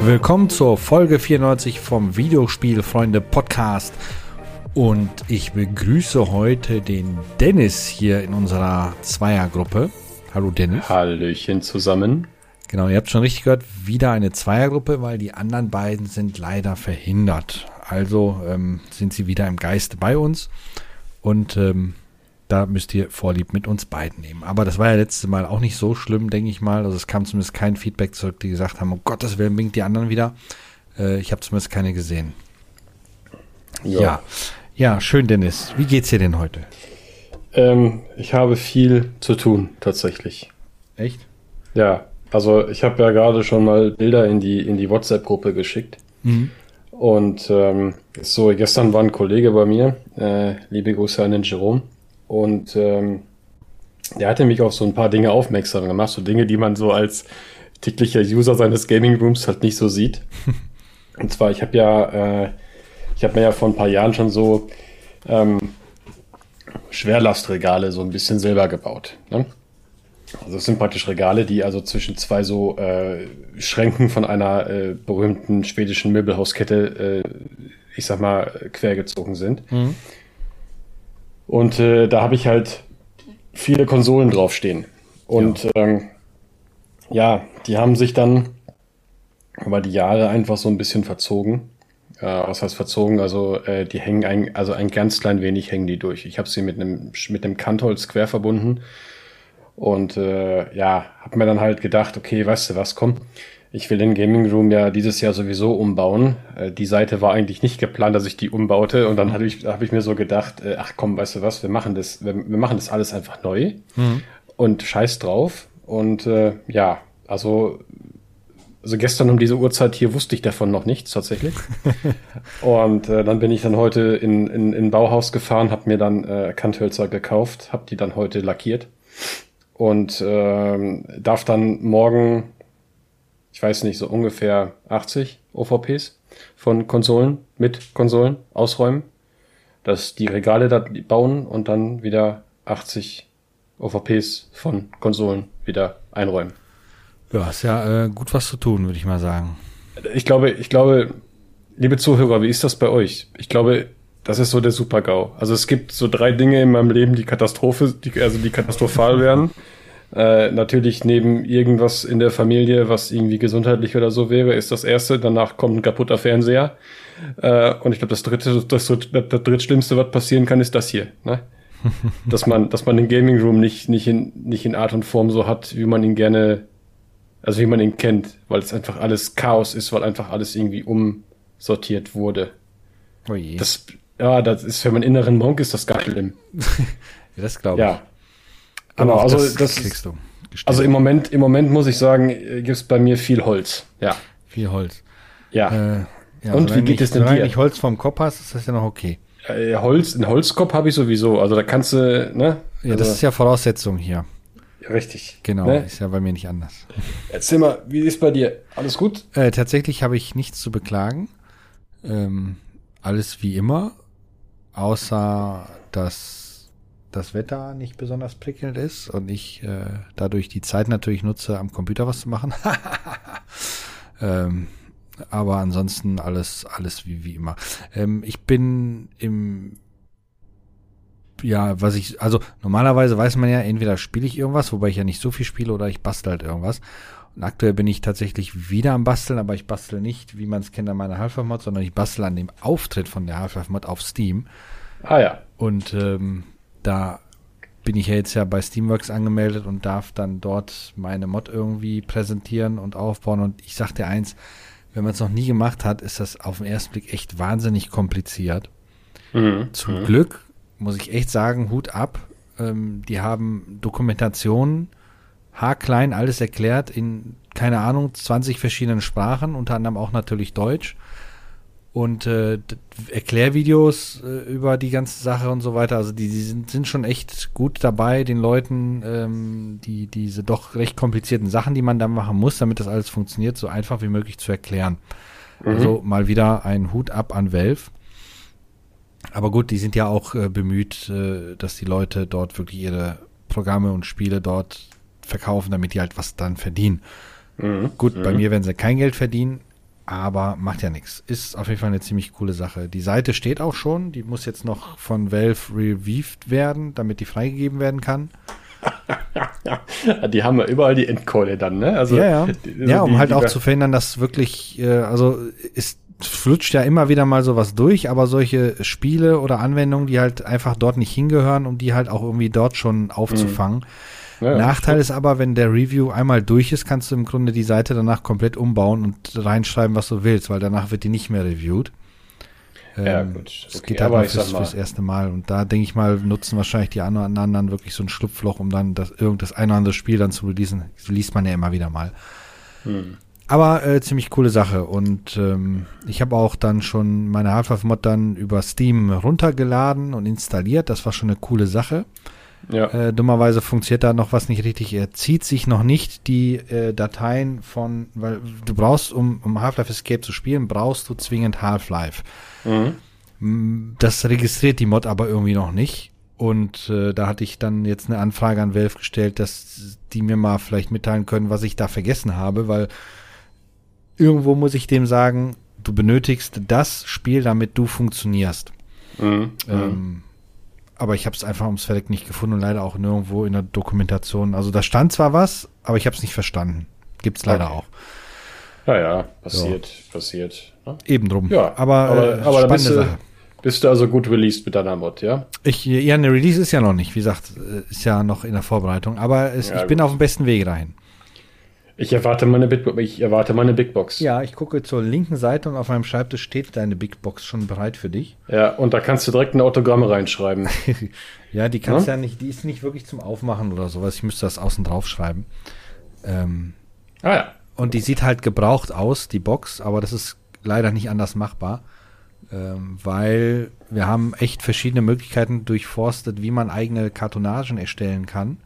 Willkommen zur Folge 94 vom Videospielfreunde Podcast. Und ich begrüße heute den Dennis hier in unserer Zweiergruppe. Hallo Dennis. Hallöchen zusammen. Genau, ihr habt schon richtig gehört, wieder eine Zweiergruppe, weil die anderen beiden sind leider verhindert. Also ähm, sind sie wieder im Geiste bei uns. Und ähm, da müsst ihr Vorlieb mit uns beiden nehmen. Aber das war ja letztes Mal auch nicht so schlimm, denke ich mal. Also es kam zumindest kein Feedback zurück, die gesagt haben, um Gottes Willen winkt die anderen wieder. Äh, ich habe zumindest keine gesehen. Ja. ja. ja. schön, Dennis. Wie geht's dir denn heute? Ähm, ich habe viel zu tun, tatsächlich. Echt? Ja, also ich habe ja gerade schon mal Bilder in die, in die WhatsApp-Gruppe geschickt. Mhm. Und ähm, so, gestern war ein Kollege bei mir, äh, liebe Grüße an den Jerome, und ähm, der hatte mich auf so ein paar Dinge aufmerksam gemacht, so Dinge, die man so als täglicher User seines Gaming Rooms halt nicht so sieht. Und zwar, ich habe ja, äh, ich habe mir ja vor ein paar Jahren schon so ähm, Schwerlastregale so ein bisschen selber gebaut. Ne? Also es sind praktisch Regale, die also zwischen zwei so äh, Schränken von einer äh, berühmten schwedischen Möbelhauskette, äh, ich sag mal, quergezogen sind. Mhm. Und äh, da habe ich halt viele Konsolen draufstehen. Und ja. Ähm, ja, die haben sich dann über die Jahre einfach so ein bisschen verzogen. Äh, was heißt verzogen? Also äh, die hängen ein, also ein ganz klein wenig hängen die durch. Ich habe sie mit einem mit einem Kantholz quer verbunden und äh, ja, habe mir dann halt gedacht, okay, weißt du was, komm, ich will den Gaming Room ja dieses Jahr sowieso umbauen. Äh, die Seite war eigentlich nicht geplant, dass ich die umbaute. Und dann habe ich, hab ich mir so gedacht, äh, ach komm, weißt du was, wir machen das, wir, wir machen das alles einfach neu mhm. und scheiß drauf. Und äh, ja, also, also gestern um diese Uhrzeit hier wusste ich davon noch nichts tatsächlich. und äh, dann bin ich dann heute in, in, in Bauhaus gefahren, habe mir dann äh, Kanthölzer gekauft, habe die dann heute lackiert und äh, darf dann morgen ich weiß nicht, so ungefähr 80 OVPs von Konsolen, mit Konsolen ausräumen, dass die Regale da bauen und dann wieder 80 OVPs von Konsolen wieder einräumen. Ja, ist ja äh, gut was zu tun, würde ich mal sagen. Ich glaube, ich glaube, liebe Zuhörer, wie ist das bei euch? Ich glaube, das ist so der Super-GAU. Also es gibt so drei Dinge in meinem Leben, die Katastrophe, die, also die katastrophal werden. Äh, natürlich neben irgendwas in der Familie, was irgendwie gesundheitlich oder so wäre, ist das erste. Danach kommt ein kaputter Fernseher. Äh, und ich glaube, das dritte, das, das, das drittschlimmste, was passieren kann, ist das hier. Ne? dass man, dass man den Gaming Room nicht, nicht in, nicht in Art und Form so hat, wie man ihn gerne, also wie man ihn kennt, weil es einfach alles Chaos ist, weil einfach alles irgendwie umsortiert wurde. Oh je. Das, ja, das ist für meinen inneren Monk ist das gar schlimm. das glaube ich. Ja. Genau, also das, das kriegst du. Gestellt. Also im Moment, im Moment muss ich sagen, gibt es bei mir viel Holz. Ja. Viel Holz. Ja. Äh, ja Und wie geht es denn dir? Wenn du nicht Holz vom Kopf hast, ist das ja noch okay. Äh, Holz, einen Holzkopf habe ich sowieso. Also da kannst du, ne? Ja, also, das ist ja Voraussetzung hier. Richtig. Genau, ne? ist ja bei mir nicht anders. Erzähl mal, wie ist bei dir? Alles gut? Äh, tatsächlich habe ich nichts zu beklagen. Ähm, alles wie immer, außer dass das Wetter nicht besonders prickelnd ist und ich äh, dadurch die Zeit natürlich nutze, am Computer was zu machen. ähm, aber ansonsten alles, alles wie, wie immer. Ähm, ich bin im, ja, was ich, also normalerweise weiß man ja, entweder spiele ich irgendwas, wobei ich ja nicht so viel spiele, oder ich bastel halt irgendwas. Und aktuell bin ich tatsächlich wieder am Basteln, aber ich bastel nicht, wie man es kennt, an meiner Half-Life-Mod, sondern ich bastel an dem Auftritt von der Half-Life-Mod auf Steam. Ah ja. Und ähm, da bin ich ja jetzt ja bei Steamworks angemeldet und darf dann dort meine Mod irgendwie präsentieren und aufbauen. Und ich sag dir eins, wenn man es noch nie gemacht hat, ist das auf den ersten Blick echt wahnsinnig kompliziert. Mhm. Zum mhm. Glück muss ich echt sagen, Hut ab. Ähm, die haben Dokumentationen, haarklein, alles erklärt in, keine Ahnung, 20 verschiedenen Sprachen, unter anderem auch natürlich Deutsch und äh, Erklärvideos äh, über die ganze Sache und so weiter. Also die, die sind, sind schon echt gut dabei, den Leuten ähm, die diese doch recht komplizierten Sachen, die man da machen muss, damit das alles funktioniert, so einfach wie möglich zu erklären. Mhm. Also mal wieder ein Hut ab an Valve. Aber gut, die sind ja auch äh, bemüht, äh, dass die Leute dort wirklich ihre Programme und Spiele dort verkaufen, damit die halt was dann verdienen. Mhm. Gut, mhm. bei mir werden sie kein Geld verdienen, aber macht ja nichts. Ist auf jeden Fall eine ziemlich coole Sache. Die Seite steht auch schon, die muss jetzt noch von Valve reviewed werden, damit die freigegeben werden kann. die haben ja überall die Endcode dann, ne? Also, ja, ja. Also ja, um die, halt die auch zu verhindern, dass wirklich, äh, also ist flutscht ja immer wieder mal sowas durch, aber solche Spiele oder Anwendungen, die halt einfach dort nicht hingehören, um die halt auch irgendwie dort schon aufzufangen. Mhm. Ja, Nachteil ist aber, wenn der Review einmal durch ist, kannst du im Grunde die Seite danach komplett umbauen und reinschreiben, was du willst, weil danach wird die nicht mehr reviewed. Ja, ähm, gut. Okay, das geht halt aber fürs, fürs, erste Mal. Und da denke ich mal, nutzen wahrscheinlich die anderen wirklich so ein Schlupfloch, um dann das, irgendein ein oder andere Spiel dann zu releasen. Das liest man ja immer wieder mal. Hm. Aber äh, ziemlich coole Sache. Und ähm, ich habe auch dann schon meine Half-Life-Mod dann über Steam runtergeladen und installiert. Das war schon eine coole Sache. Ja. Äh, dummerweise funktioniert da noch was nicht richtig. Er zieht sich noch nicht die äh, Dateien von, weil du brauchst, um, um Half-Life Escape zu spielen, brauchst du zwingend Half-Life. Mhm. Das registriert die Mod aber irgendwie noch nicht. Und äh, da hatte ich dann jetzt eine Anfrage an Valve gestellt, dass die mir mal vielleicht mitteilen können, was ich da vergessen habe, weil irgendwo muss ich dem sagen, du benötigst das Spiel, damit du funktionierst. Mhm. Ähm, aber ich habe es einfach ums Verdeck nicht gefunden und leider auch nirgendwo in der Dokumentation. Also da stand zwar was, aber ich habe es nicht verstanden. Gibt es leider okay. auch. Ja, ja, passiert, so. passiert. Ne? Eben drum. Ja, aber, aber, äh, aber spannende bist du, Sache. Bist du also gut released mit deiner Mod, ja? Ich, ja, eine Release ist ja noch nicht. Wie gesagt, äh, ist ja noch in der Vorbereitung. Aber es, ja, ich gut. bin auf dem besten Wege dahin. Ich erwarte meine Big Box. Ich erwarte meine Big Box. Ja, ich gucke zur linken Seite und auf meinem Schreibtisch steht deine Big Box schon bereit für dich. Ja, und da kannst du direkt eine Autogramme reinschreiben. ja, die kannst ja? ja? nicht, die ist nicht wirklich zum Aufmachen oder sowas. Ich müsste das außen drauf schreiben. Ähm, ah ja. Und die sieht halt gebraucht aus, die Box, aber das ist leider nicht anders machbar. Ähm, weil wir haben echt verschiedene Möglichkeiten durchforstet, wie man eigene Kartonagen erstellen kann.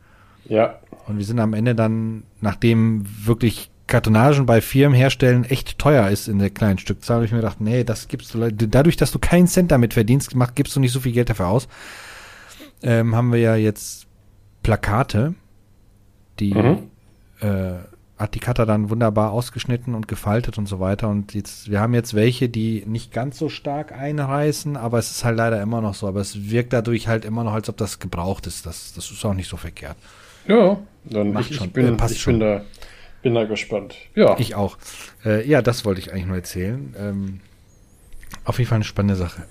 Ja. Und wir sind am Ende dann, nachdem wirklich Kartonagen bei Firmen herstellen echt teuer ist in der kleinen Stückzahl, habe ich mir gedacht, nee, das gibst du, dadurch, dass du keinen Cent damit verdienst, macht, gibst du nicht so viel Geld dafür aus. Ähm, haben wir ja jetzt Plakate, die mhm. äh, hat die Cutter dann wunderbar ausgeschnitten und gefaltet und so weiter. Und jetzt, wir haben jetzt welche, die nicht ganz so stark einreißen, aber es ist halt leider immer noch so. Aber es wirkt dadurch halt immer noch, als ob das gebraucht ist. Das, das ist auch nicht so verkehrt. Ja, dann Macht ich, schon. ich, bin, äh, ich bin, da, bin da gespannt. Ja. Ich auch. Äh, ja, das wollte ich eigentlich nur erzählen. Ähm, auf jeden Fall eine spannende Sache.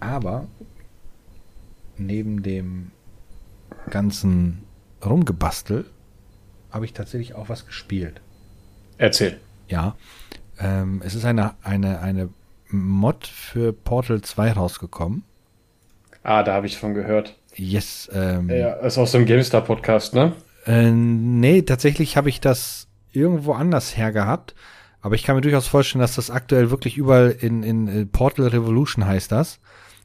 Aber neben dem ganzen Rumgebastel habe ich tatsächlich auch was gespielt. Erzähl. Ja. Ähm, es ist eine, eine, eine Mod für Portal 2 rausgekommen. Ah, da habe ich von gehört. Yes. Ähm, ja, ist aus dem GameStar-Podcast, ne? Äh, nee, tatsächlich habe ich das irgendwo anders hergehabt. Aber ich kann mir durchaus vorstellen, dass das aktuell wirklich überall in, in äh, Portal Revolution heißt das.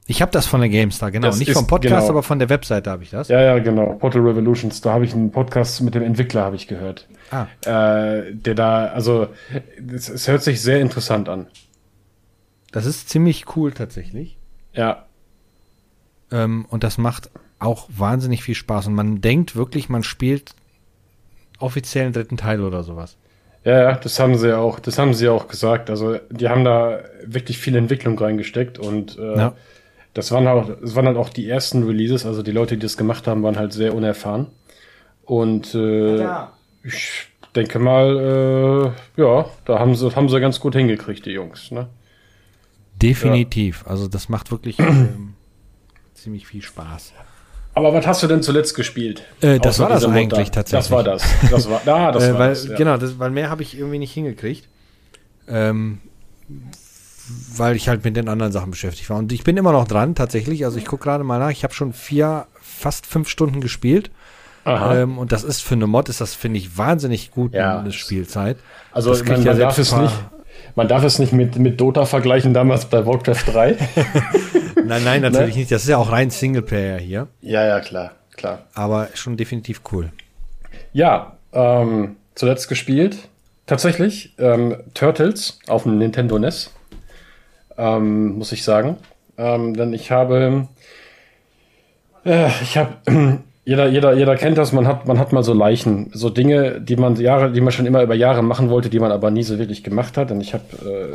Ich habe das von der GameStar, genau. Das Nicht vom Podcast, genau. aber von der Webseite habe ich das. Ja, ja, genau. Portal Revolutions, da habe ich einen Podcast mit dem Entwickler, habe ich gehört. Ah. Äh, der da, also, es, es hört sich sehr interessant an. Das ist ziemlich cool tatsächlich. Ja. Ähm, und das macht auch wahnsinnig viel Spaß. Und man denkt wirklich, man spielt offiziell einen dritten Teil oder sowas. Ja, ja, das haben sie auch, das haben sie auch gesagt. Also die haben da wirklich viel Entwicklung reingesteckt und äh, ja. das waren auch, das waren halt auch die ersten Releases. Also die Leute, die das gemacht haben, waren halt sehr unerfahren. Und äh, ja. ich denke mal, äh, ja, da haben sie, haben sie ganz gut hingekriegt, die Jungs. Ne? Definitiv. Ja. Also das macht wirklich ähm, ziemlich viel Spaß. Aber was hast du denn zuletzt gespielt? Äh, das war das eigentlich Mutter? tatsächlich. Das war das. Das war, ah, das äh, war weil, das, ja. Genau, das, weil mehr habe ich irgendwie nicht hingekriegt. Ähm, weil ich halt mit den anderen Sachen beschäftigt war. Und ich bin immer noch dran, tatsächlich. Also ich gucke gerade mal nach. Ich habe schon vier, fast fünf Stunden gespielt. Ähm, und das ist für eine Mod, ist das, finde ich, wahnsinnig gut ja. eine Spielzeit. Also das man, ja man darf es nicht, man darf es nicht mit, mit Dota vergleichen, damals bei Warcraft 3. nein, nein, natürlich ne? nicht. Das ist ja auch rein Singleplayer hier. Ja, ja, klar, klar. Aber schon definitiv cool. Ja, ähm, zuletzt gespielt. Tatsächlich, ähm, Turtles auf dem Nintendo NES. Ähm, muss ich sagen. Ähm, denn ich habe, äh, ich habe, jeder, jeder, jeder kennt das, man hat, man hat mal so Leichen, so Dinge, die man Jahre, die man schon immer über Jahre machen wollte, die man aber nie so wirklich gemacht hat. Und ich habe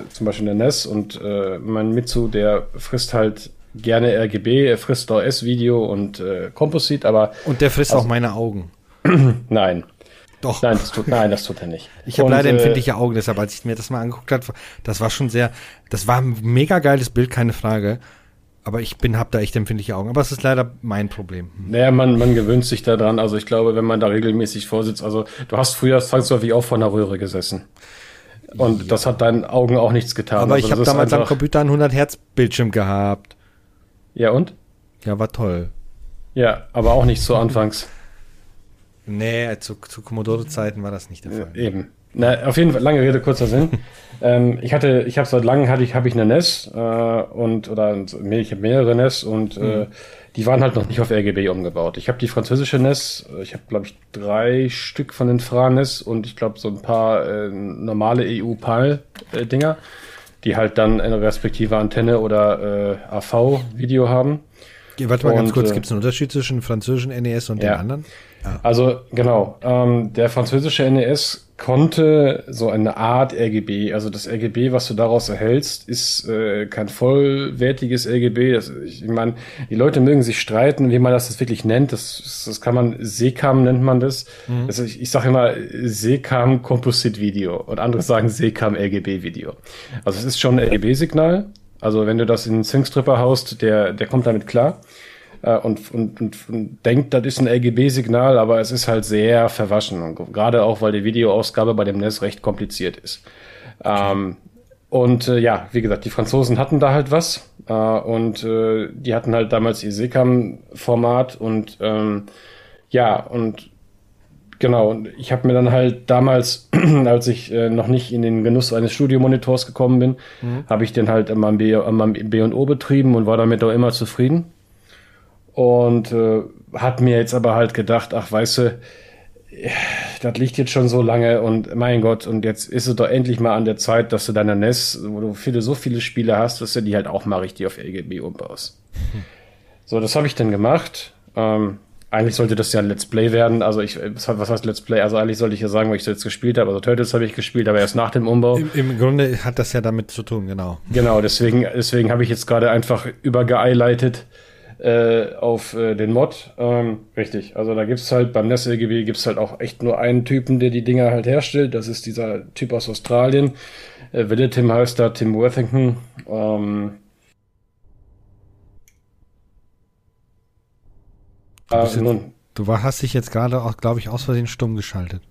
äh, zum Beispiel eine NES und äh, mein Mitsu, der frisst halt gerne RGB, er frisst auch S-Video und äh, Composite, aber. Und der frisst also, auch meine Augen. nein. Doch. Nein, das tut, nein, das tut er nicht. Ich habe leider äh, empfindliche Augen, deshalb, als ich mir das mal angeguckt habe, das war schon sehr, das war ein mega geiles Bild, keine Frage. Aber ich bin, hab da echt empfindliche Augen. Aber es ist leider mein Problem. Naja, man, man gewöhnt sich daran. Also ich glaube, wenn man da regelmäßig vorsitzt, also du hast früher zwangsläufig auch vor einer Röhre gesessen. Und ja. das hat deinen Augen auch nichts getan. Aber also ich habe damals am Computer einen 100 Hertz Bildschirm gehabt. Ja und? Ja, war toll. Ja, aber auch nicht so anfangs. Nee, zu, zu Commodore-Zeiten war das nicht der Fall. Eben. Na, auf jeden Fall, lange Rede, kurzer Sinn. ähm, ich hatte, ich habe seit langem hatte ich, habe ich eine NES äh, und oder ich habe mehrere NES und äh, mhm. äh, die waren halt noch nicht auf RGB umgebaut. Ich habe die französische NES, äh, ich habe glaube ich drei Stück von den Fra NES und ich glaube so ein paar äh, normale EU-PAL-Dinger, die halt dann eine respektive Antenne oder äh, AV-Video haben. Warte mal und, ganz kurz, gibt es einen Unterschied zwischen französischen NES und ja. den anderen? Ah. Also genau, ähm, der französische NES konnte so eine Art RGB, also das RGB, was du daraus erhältst, ist äh, kein vollwertiges RGB. Das, ich meine, die Leute mögen sich streiten, wie man das jetzt wirklich nennt. Das, das kann man, SECAM nennt man das. Mhm. Also ich, ich sage immer SECAM Composite Video und andere sagen SECAM RGB Video. Also es ist schon ein RGB-Signal. Also wenn du das in einen Syncstripper haust, der, der kommt damit klar äh, und, und, und, und denkt, das ist ein LGB-Signal, aber es ist halt sehr verwaschen. Und gerade auch, weil die Videoausgabe bei dem NES recht kompliziert ist. Okay. Ähm, und äh, ja, wie gesagt, die Franzosen hatten da halt was. Äh, und äh, die hatten halt damals ihr SECAM-Format und ähm, ja, und genau, und ich habe mir dann halt damals, als ich äh, noch nicht in den Genuss eines Studiomonitors gekommen bin, mhm. habe ich den halt an meinem B&O betrieben und war damit auch immer zufrieden. Und äh, hat mir jetzt aber halt gedacht, ach weißt du, das liegt jetzt schon so lange und mein Gott, und jetzt ist es doch endlich mal an der Zeit, dass du deine NES, wo du viele, so viele Spiele hast, dass du die halt auch mal richtig auf LGB umbaust. Hm. So, das habe ich dann gemacht. Ähm, eigentlich sollte das ja ein Let's Play werden. Also ich, was heißt Let's Play? Also eigentlich sollte ich ja sagen, was ich so jetzt gespielt habe. Also Turtles habe ich gespielt, aber erst nach dem Umbau. Im, Im, Grunde hat das ja damit zu tun, genau. Genau, deswegen, deswegen habe ich jetzt gerade einfach übergeeileitet äh, auf äh, den Mod. Ähm, richtig, also da gibt's halt beim NES-LGB gibt's halt auch echt nur einen Typen, der die Dinger halt herstellt. Das ist dieser Typ aus Australien. Äh, Wille Tim heißt da, Tim Worthington. Ähm, du, äh, nun, du hast dich jetzt gerade auch, glaube ich, aus Versehen stumm geschaltet.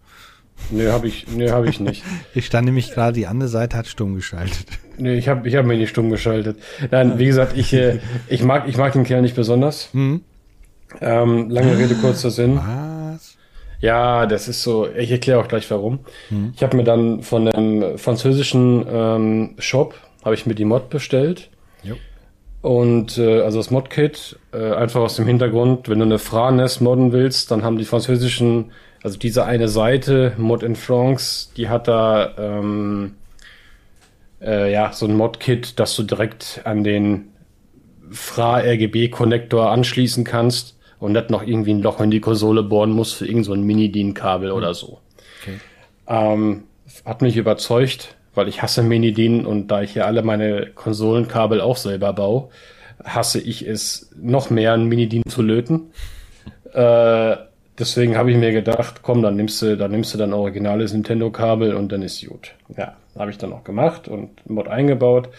Nee, habe ich, nee, hab ich nicht. ich stand nämlich gerade, die andere Seite hat stumm geschaltet. Nee, ich habe ich hab mich nicht stumm geschaltet. Nein, wie gesagt, ich, äh, ich, mag, ich mag den Kerl nicht besonders. Mhm. Ähm, lange Rede, kurzer Sinn. Was? Ja, das ist so, ich erkläre auch gleich warum. Mhm. Ich habe mir dann von einem französischen ähm, Shop, habe ich mir die Mod bestellt. Jo. Und äh, also das Mod-Kit, äh, einfach aus dem Hintergrund, wenn du eine Franes modden willst, dann haben die französischen also diese eine Seite, Mod in France, die hat da ähm, äh, ja so ein Mod-Kit, dass du direkt an den Fra RGB-Konnektor anschließen kannst und nicht noch irgendwie ein Loch in die Konsole bohren musst für irgend so ein Mini-DIN-Kabel oder so. Okay. Ähm, hat mich überzeugt, weil ich hasse Mini-DIN und da ich ja alle meine Konsolenkabel auch selber baue, hasse ich es noch mehr, ein Mini-DIN zu löten. Äh, deswegen habe ich mir gedacht, komm, dann nimmst du, dann nimmst du dann originales Nintendo-Kabel und dann ist gut. Ja, habe ich dann auch gemacht und Mod eingebaut.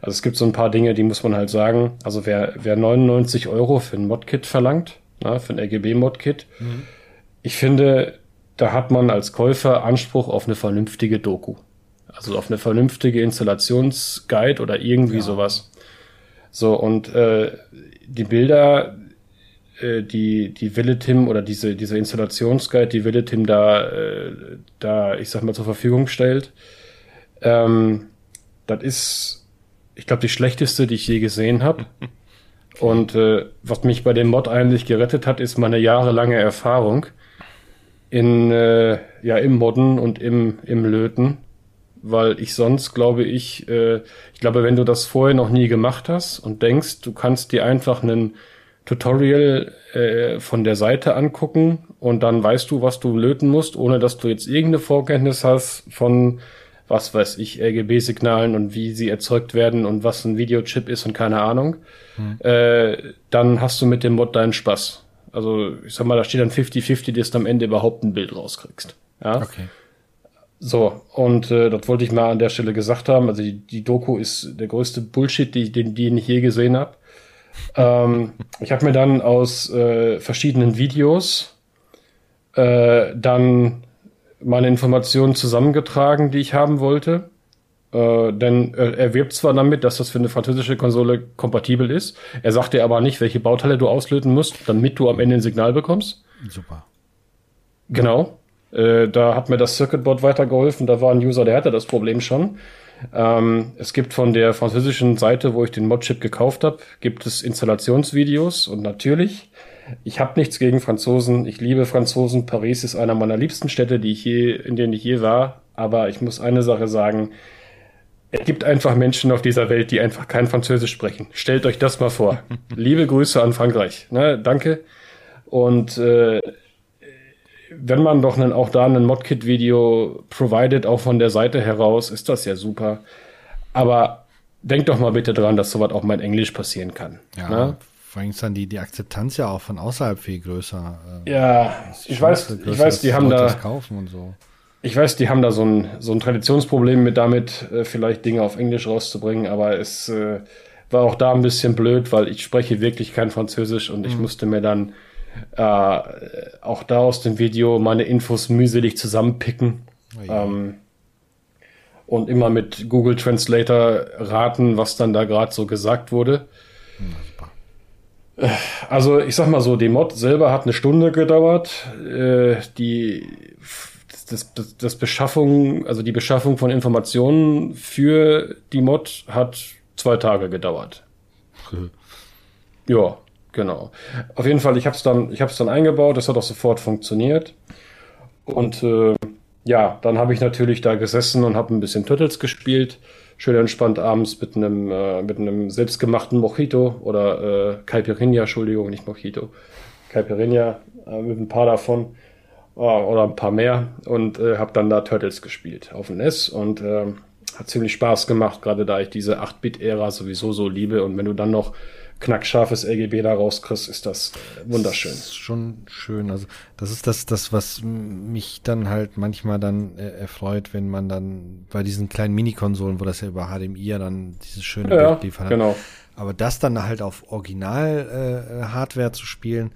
Also es gibt so ein paar Dinge, die muss man halt sagen. Also wer, wer 99 Euro für ein Mod-Kit verlangt, na, für ein RGB-Mod-Kit, mhm. ich finde, da hat man als Käufer Anspruch auf eine vernünftige Doku. Also auf eine vernünftige Installationsguide oder irgendwie ja. sowas. So, und äh, die Bilder, äh, die, die Willetim oder diese, diese Installationsguide, die Willetim da, äh, da, ich sag mal, zur Verfügung stellt, ähm, das ist, ich glaube, die schlechteste, die ich je gesehen habe. Und äh, was mich bei dem Mod eigentlich gerettet hat, ist meine jahrelange Erfahrung in äh, ja im Modden und im im Löten. Weil ich sonst glaube ich, äh, ich glaube, wenn du das vorher noch nie gemacht hast und denkst, du kannst dir einfach einen Tutorial äh, von der Seite angucken und dann weißt du, was du löten musst, ohne dass du jetzt irgendeine Vorkenntnis hast von was weiß ich, RGB-Signalen und wie sie erzeugt werden und was ein Videochip ist und keine Ahnung, hm. äh, dann hast du mit dem Mod deinen Spaß. Also ich sag mal, da steht dann 50-50, dass du am Ende überhaupt ein Bild rauskriegst. Ja. Okay. So, und äh, das wollte ich mal an der Stelle gesagt haben. Also die, die Doku ist der größte Bullshit, die, den, den ich je gesehen habe. Ähm, ich habe mir dann aus äh, verschiedenen Videos äh, dann meine Informationen zusammengetragen, die ich haben wollte. Äh, denn äh, er wirbt zwar damit, dass das für eine französische Konsole kompatibel ist. Er sagt dir aber nicht, welche Bauteile du auslöten musst, damit du am Ende ein Signal bekommst. Super. Genau. Äh, da hat mir das Circuitboard weitergeholfen. Da war ein User, der hatte das Problem schon. Ähm, es gibt von der französischen Seite, wo ich den Modchip gekauft habe, gibt es Installationsvideos und natürlich, ich habe nichts gegen Franzosen. Ich liebe Franzosen. Paris ist einer meiner liebsten Städte, die ich je, in denen ich je war. Aber ich muss eine Sache sagen. Es gibt einfach Menschen auf dieser Welt, die einfach kein Französisch sprechen. Stellt euch das mal vor. Liebe Grüße an Frankreich. Ne, danke. Und äh, wenn man doch einen, auch da ein Modkit-Video provided, auch von der Seite heraus, ist das ja super. Aber denkt doch mal bitte dran, dass sowas auch mal in Englisch passieren kann. Ja, ne? vor allem ist dann die, die Akzeptanz ja auch von außerhalb viel größer. Äh, ja, ich weiß, ich weiß, die haben da. So. Ich weiß, die haben da so ein, so ein Traditionsproblem mit damit, äh, vielleicht Dinge auf Englisch rauszubringen, aber es äh, war auch da ein bisschen blöd, weil ich spreche wirklich kein Französisch und ich mhm. musste mir dann äh, auch da aus dem Video meine Infos mühselig zusammenpicken. Oh ja. ähm, und immer mit Google Translator raten, was dann da gerade so gesagt wurde. Ja, also ich sag mal so, die Mod selber hat eine Stunde gedauert. Äh, die das, das, das Beschaffung, also die Beschaffung von Informationen für die Mod hat zwei Tage gedauert. ja, Genau. Auf jeden Fall, ich habe es dann, ich dann eingebaut, das hat auch sofort funktioniert. Und äh, ja, dann habe ich natürlich da gesessen und habe ein bisschen Turtles gespielt. Schön entspannt abends mit einem äh, mit einem selbstgemachten Mojito oder äh, Caipirinha, Entschuldigung, nicht Mojito. Caipirinha äh, mit ein paar davon äh, oder ein paar mehr und äh, habe dann da Turtles gespielt auf dem NES und äh, hat ziemlich Spaß gemacht, gerade da ich diese 8-Bit-Ära sowieso so liebe und wenn du dann noch knackscharfes RGB da rauskriegst, ist das wunderschön. Das ist schon schön. Also das ist das, das was mich dann halt manchmal dann äh, erfreut, wenn man dann bei diesen kleinen Mini-Konsolen, wo das ja über HDMI ja dann dieses schöne ja, Bild liefert. Genau. Aber das dann halt auf Original-Hardware äh, zu spielen,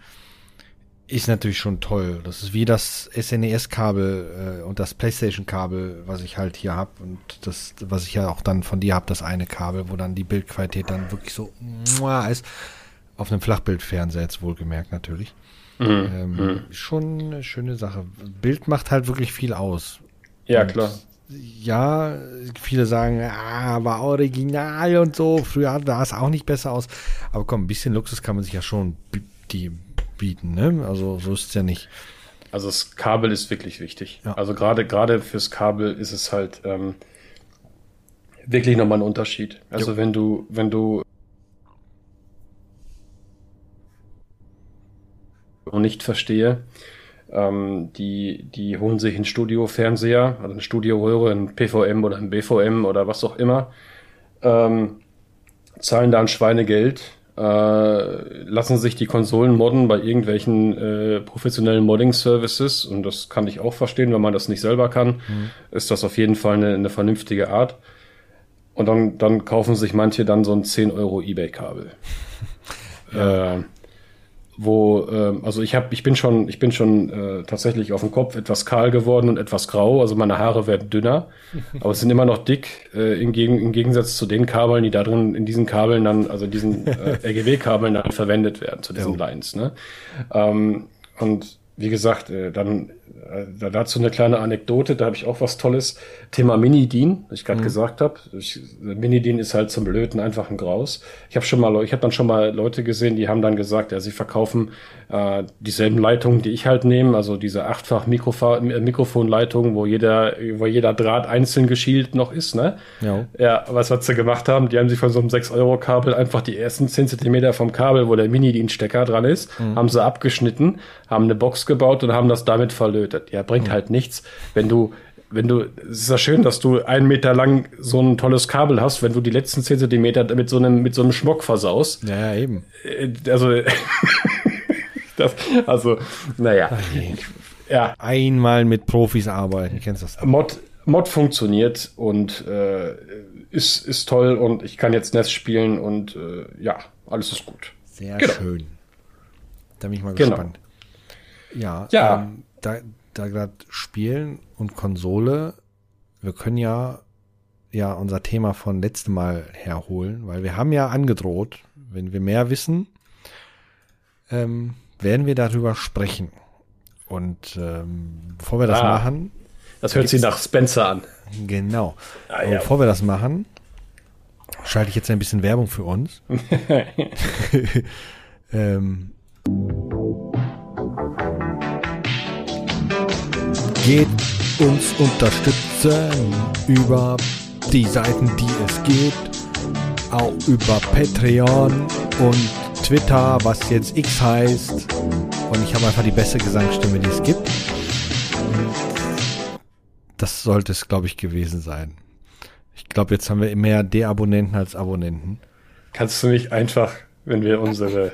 ist natürlich schon toll. Das ist wie das SNES-Kabel äh, und das PlayStation-Kabel, was ich halt hier habe und das, was ich ja auch dann von dir habe, das eine Kabel, wo dann die Bildqualität dann wirklich so ist. Auf einem Flachbildfernseher jetzt wohlgemerkt natürlich. Mhm. Ähm, mhm. Schon eine schöne Sache. Bild macht halt wirklich viel aus. Ja, und klar. Ja, viele sagen, ah, war original und so. Früher sah es auch nicht besser aus. Aber komm, ein bisschen Luxus kann man sich ja schon die bieten, ne? Also so ist es ja nicht. Also das Kabel ist wirklich wichtig. Ja. Also gerade gerade fürs Kabel ist es halt ähm, wirklich nochmal ein Unterschied. Also jo. wenn du wenn du nicht verstehe, ähm, die die holen sich einen Studio-Fernseher, also eine Studio-Röhre, ein PVM oder ein BVM oder was auch immer, ähm, zahlen da ein Schweinegeld äh, lassen sich die Konsolen modden bei irgendwelchen äh, professionellen Modding-Services und das kann ich auch verstehen, wenn man das nicht selber kann, mhm. ist das auf jeden Fall eine, eine vernünftige Art. Und dann, dann kaufen sich manche dann so ein 10 Euro Ebay-Kabel. ja. äh, wo, äh, also ich habe, ich bin schon, ich bin schon äh, tatsächlich auf dem Kopf etwas kahl geworden und etwas grau, also meine Haare werden dünner, aber es sind immer noch dick, äh, im, Gegen, im Gegensatz zu den Kabeln, die da drin in diesen Kabeln dann, also diesen äh, RGW-Kabeln dann verwendet werden, zu diesen jo. Lines. Ne? Ähm, und wie gesagt, äh, dann äh, dazu eine kleine Anekdote, da habe ich auch was Tolles. Thema Mini-Dean, was ich gerade mhm. gesagt habe. Mini-Dean ist halt zum Blöden einfach ein Graus. Ich habe schon mal, ich habe dann schon mal Leute gesehen, die haben dann gesagt, ja, sie verkaufen äh, dieselben Leitungen, die ich halt nehme, also diese achtfach äh, Mikrofonleitungen, wo jeder, wo jeder Draht einzeln geschielt noch ist, ne? Ja. Ja, was, was sie gemacht haben, die haben sich von so einem 6-Euro-Kabel einfach die ersten 10 Zentimeter vom Kabel, wo der Mini-Dean-Stecker dran ist, mhm. haben sie abgeschnitten, haben eine Box gebaut und haben das damit verlötet. Ja, bringt halt nichts, wenn du wenn du, es ist ja schön, dass du einen Meter lang so ein tolles Kabel hast, wenn du die letzten zehn Zentimeter mit so einem, mit so einem Schmuck versaust. Ja, eben. Äh, also, das, also, naja. Ja. Einmal mit Profis arbeiten, kennst du das? Mod, Mod funktioniert und äh, ist, ist toll und ich kann jetzt Nest spielen und äh, ja, alles ist gut. Sehr genau. schön. Da bin ich mal genau. gespannt. Ja, ja. Ähm, da, da gerade Spielen und Konsole, wir können ja ja unser Thema von letztem Mal herholen, weil wir haben ja angedroht, wenn wir mehr wissen, ähm, werden wir darüber sprechen. Und ähm, bevor wir das ah, machen. Das hört sich nach Spencer an. Genau. Ah, ja. Bevor wir das machen, schalte ich jetzt ein bisschen Werbung für uns. ähm, geht uns unterstützen über die Seiten, die es gibt, auch über Patreon und Twitter, was jetzt X heißt. Und ich habe einfach die beste Gesangsstimme, die es gibt. Das sollte es, glaube ich, gewesen sein. Ich glaube, jetzt haben wir mehr Deabonnenten als Abonnenten. Kannst du nicht einfach, wenn wir unsere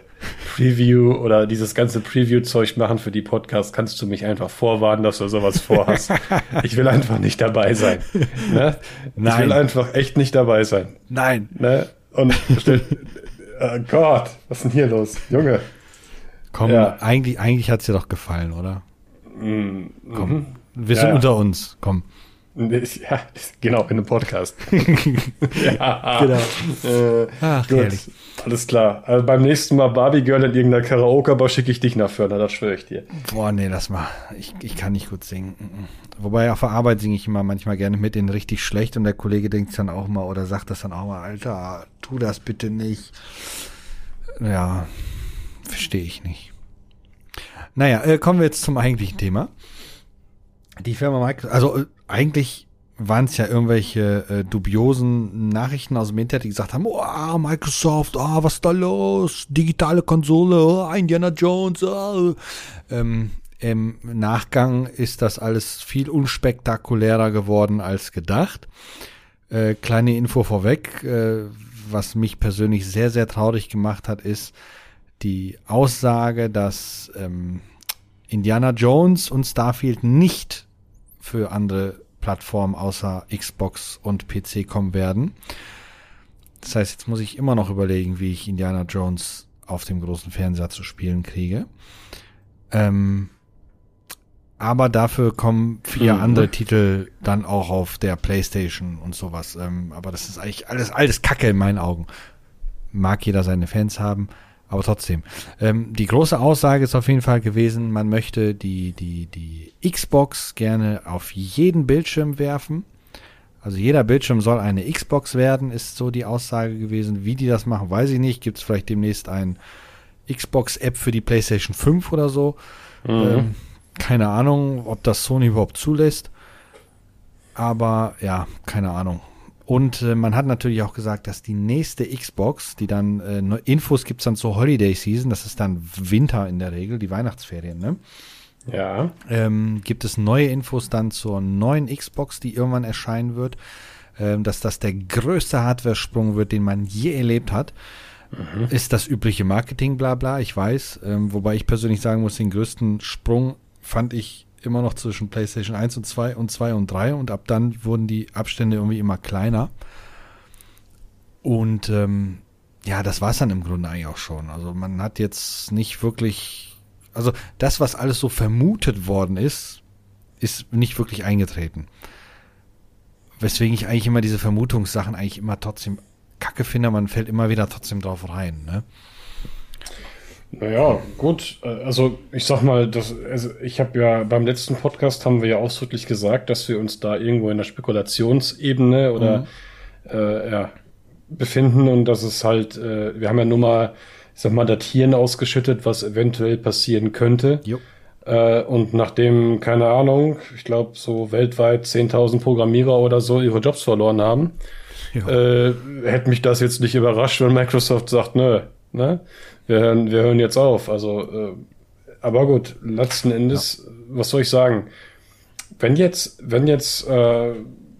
Preview oder dieses ganze Preview-Zeug machen für die Podcasts, kannst du mich einfach vorwarnen, dass du sowas vorhast. ich will einfach nicht dabei sein. Ne? Nein. Ich will einfach echt nicht dabei sein. Nein. Ne? Und stell, oh Gott, was ist denn hier los? Junge. Komm, ja. eigentlich, eigentlich hat es dir doch gefallen, oder? Mm, komm, mhm. wir sind ja, unter uns, komm. Ja, genau, in einem Podcast. ja, genau. Äh, Ach, gut. Alles klar. Also beim nächsten Mal Barbie Girl in irgendeiner Karaoke-Bar schicke ich dich nach Förder, das schwöre ich dir. Boah, nee, das mal. Ich, ich kann nicht gut singen. Wobei auf der Arbeit singe ich immer manchmal gerne mit denen richtig schlecht und der Kollege denkt dann auch mal oder sagt das dann auch mal, Alter, tu das bitte nicht. Ja, verstehe ich nicht. Naja, äh, kommen wir jetzt zum eigentlichen Thema. Die Firma Microsoft, also äh, eigentlich waren es ja irgendwelche äh, dubiosen Nachrichten aus dem Internet, die gesagt haben, oh, Microsoft, oh, was ist da los? Digitale Konsole, oh, Indiana Jones. Oh. Ähm, Im Nachgang ist das alles viel unspektakulärer geworden als gedacht. Äh, kleine Info vorweg, äh, was mich persönlich sehr, sehr traurig gemacht hat, ist die Aussage, dass ähm, Indiana Jones und Starfield nicht für andere Plattformen außer Xbox und PC kommen werden. Das heißt, jetzt muss ich immer noch überlegen, wie ich Indiana Jones auf dem großen Fernseher zu spielen kriege. Ähm, aber dafür kommen vier mhm. andere Titel dann auch auf der PlayStation und sowas. Ähm, aber das ist eigentlich alles alles Kacke in meinen Augen. Mag jeder seine Fans haben, aber trotzdem. Ähm, die große Aussage ist auf jeden Fall gewesen, man möchte die, die, die Xbox gerne auf jeden Bildschirm werfen. Also jeder Bildschirm soll eine Xbox werden, ist so die Aussage gewesen. Wie die das machen, weiß ich nicht. Gibt es vielleicht demnächst ein Xbox-App für die PlayStation 5 oder so. Mhm. Ähm, keine Ahnung, ob das Sony überhaupt zulässt. Aber ja, keine Ahnung. Und äh, man hat natürlich auch gesagt, dass die nächste Xbox, die dann, äh, Infos gibt's dann zur Holiday Season, das ist dann Winter in der Regel, die Weihnachtsferien, ne? Ja. Ähm, gibt es neue Infos dann zur neuen Xbox, die irgendwann erscheinen wird, ähm, dass das der größte Hardware-Sprung wird, den man je erlebt hat. Mhm. Ist das übliche Marketing, bla bla, ich weiß. Ähm, wobei ich persönlich sagen muss, den größten Sprung fand ich immer noch zwischen PlayStation 1 und 2 und 2 und 3 und ab dann wurden die Abstände irgendwie immer kleiner. Und ähm, ja, das war es dann im Grunde eigentlich auch schon. Also man hat jetzt nicht wirklich, also das, was alles so vermutet worden ist, ist nicht wirklich eingetreten. Weswegen ich eigentlich immer diese Vermutungssachen eigentlich immer trotzdem kacke finde, man fällt immer wieder trotzdem drauf rein. Ne? Naja, gut. Also ich sag mal, das, also ich habe ja beim letzten Podcast haben wir ja ausdrücklich gesagt, dass wir uns da irgendwo in der Spekulationsebene oder mhm. äh, ja, befinden und dass es halt, äh, wir haben ja nur mal, ich sag mal, Datieren ausgeschüttet, was eventuell passieren könnte. Jo. Äh, und nachdem, keine Ahnung, ich glaube so weltweit 10.000 Programmierer oder so ihre Jobs verloren haben, äh, hätte mich das jetzt nicht überrascht, wenn Microsoft sagt, nö, ne? wir hören, wir hören jetzt auf. Also, äh, aber gut, letzten Endes, ja. was soll ich sagen? Wenn jetzt, wenn jetzt, äh,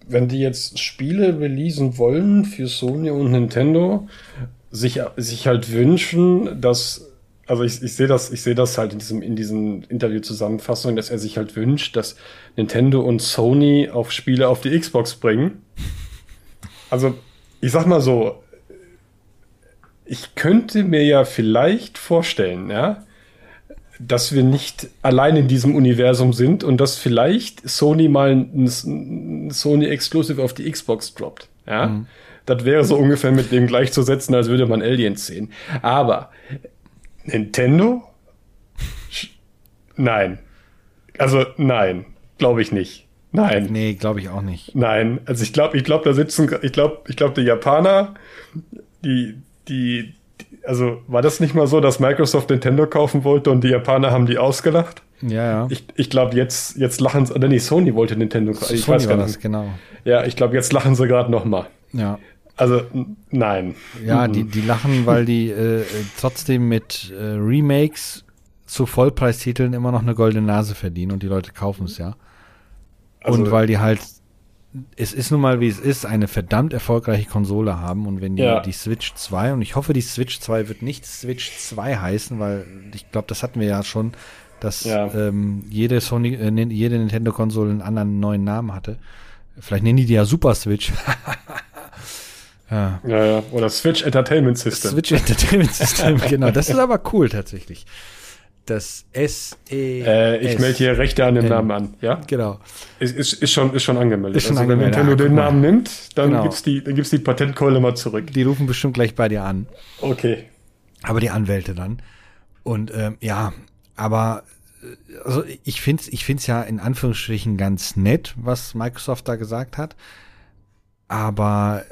wenn die jetzt Spiele releasen wollen für Sony und Nintendo, sich, sich halt wünschen, dass also ich, ich sehe das, ich sehe das halt in diesem, in diesen Interview-Zusammenfassungen, dass er sich halt wünscht, dass Nintendo und Sony auf Spiele auf die Xbox bringen. Also, ich sag mal so, ich könnte mir ja vielleicht vorstellen, ja, dass wir nicht allein in diesem Universum sind und dass vielleicht Sony mal ein, Sony Exclusive auf die Xbox droppt. Ja, mhm. das wäre so ungefähr mit dem gleichzusetzen, als würde man Aliens sehen. Aber Nintendo? Nein. Also nein, glaube ich nicht. Nein. Nee, glaube ich auch nicht. Nein, also ich glaube, ich glaube, da sitzen, ich glaube, ich glaube, die Japaner, die, die, also war das nicht mal so, dass Microsoft Nintendo kaufen wollte und die Japaner haben die ausgelacht? Ja, ja. Ich, ich glaube, jetzt, jetzt lachen sie, nee, Sony wollte Nintendo kaufen. Ich Sony weiß gar nicht. Das, genau. Ja, ich glaube, jetzt lachen sie gerade noch mal. Ja. Also, nein. Ja, die, die lachen, weil die äh, trotzdem mit äh, Remakes zu Vollpreistiteln immer noch eine goldene Nase verdienen und die Leute kaufen es ja. Also, und weil die halt es ist nun mal, wie es ist, eine verdammt erfolgreiche Konsole haben und wenn die, ja. die Switch 2, und ich hoffe, die Switch 2 wird nicht Switch 2 heißen, weil ich glaube, das hatten wir ja schon, dass ja. Ähm, jede Sony, äh, jede Nintendo-Konsole einen anderen neuen Namen hatte. Vielleicht nennen die die ja Super Switch. ja. ja, ja. Oder Switch Entertainment System. Switch Entertainment System, genau. Das ist aber cool tatsächlich das S E. Äh, ich melde hier Rechte an dem. Namen an, ja? Genau. Ist, ist, ist, schon, ist schon angemeldet. Ist schon also, angemeldet. Wenn Nintendo den Namen nimmt, dann genau. gibt's die, dann gibt's die Patentkeule mal zurück. Die rufen bestimmt gleich bei dir an. Okay. Aber die Anwälte dann. Und ähm, ja, aber äh, also ich finde es ich find's ja in Anführungsstrichen ganz nett, was Microsoft da gesagt hat. Aber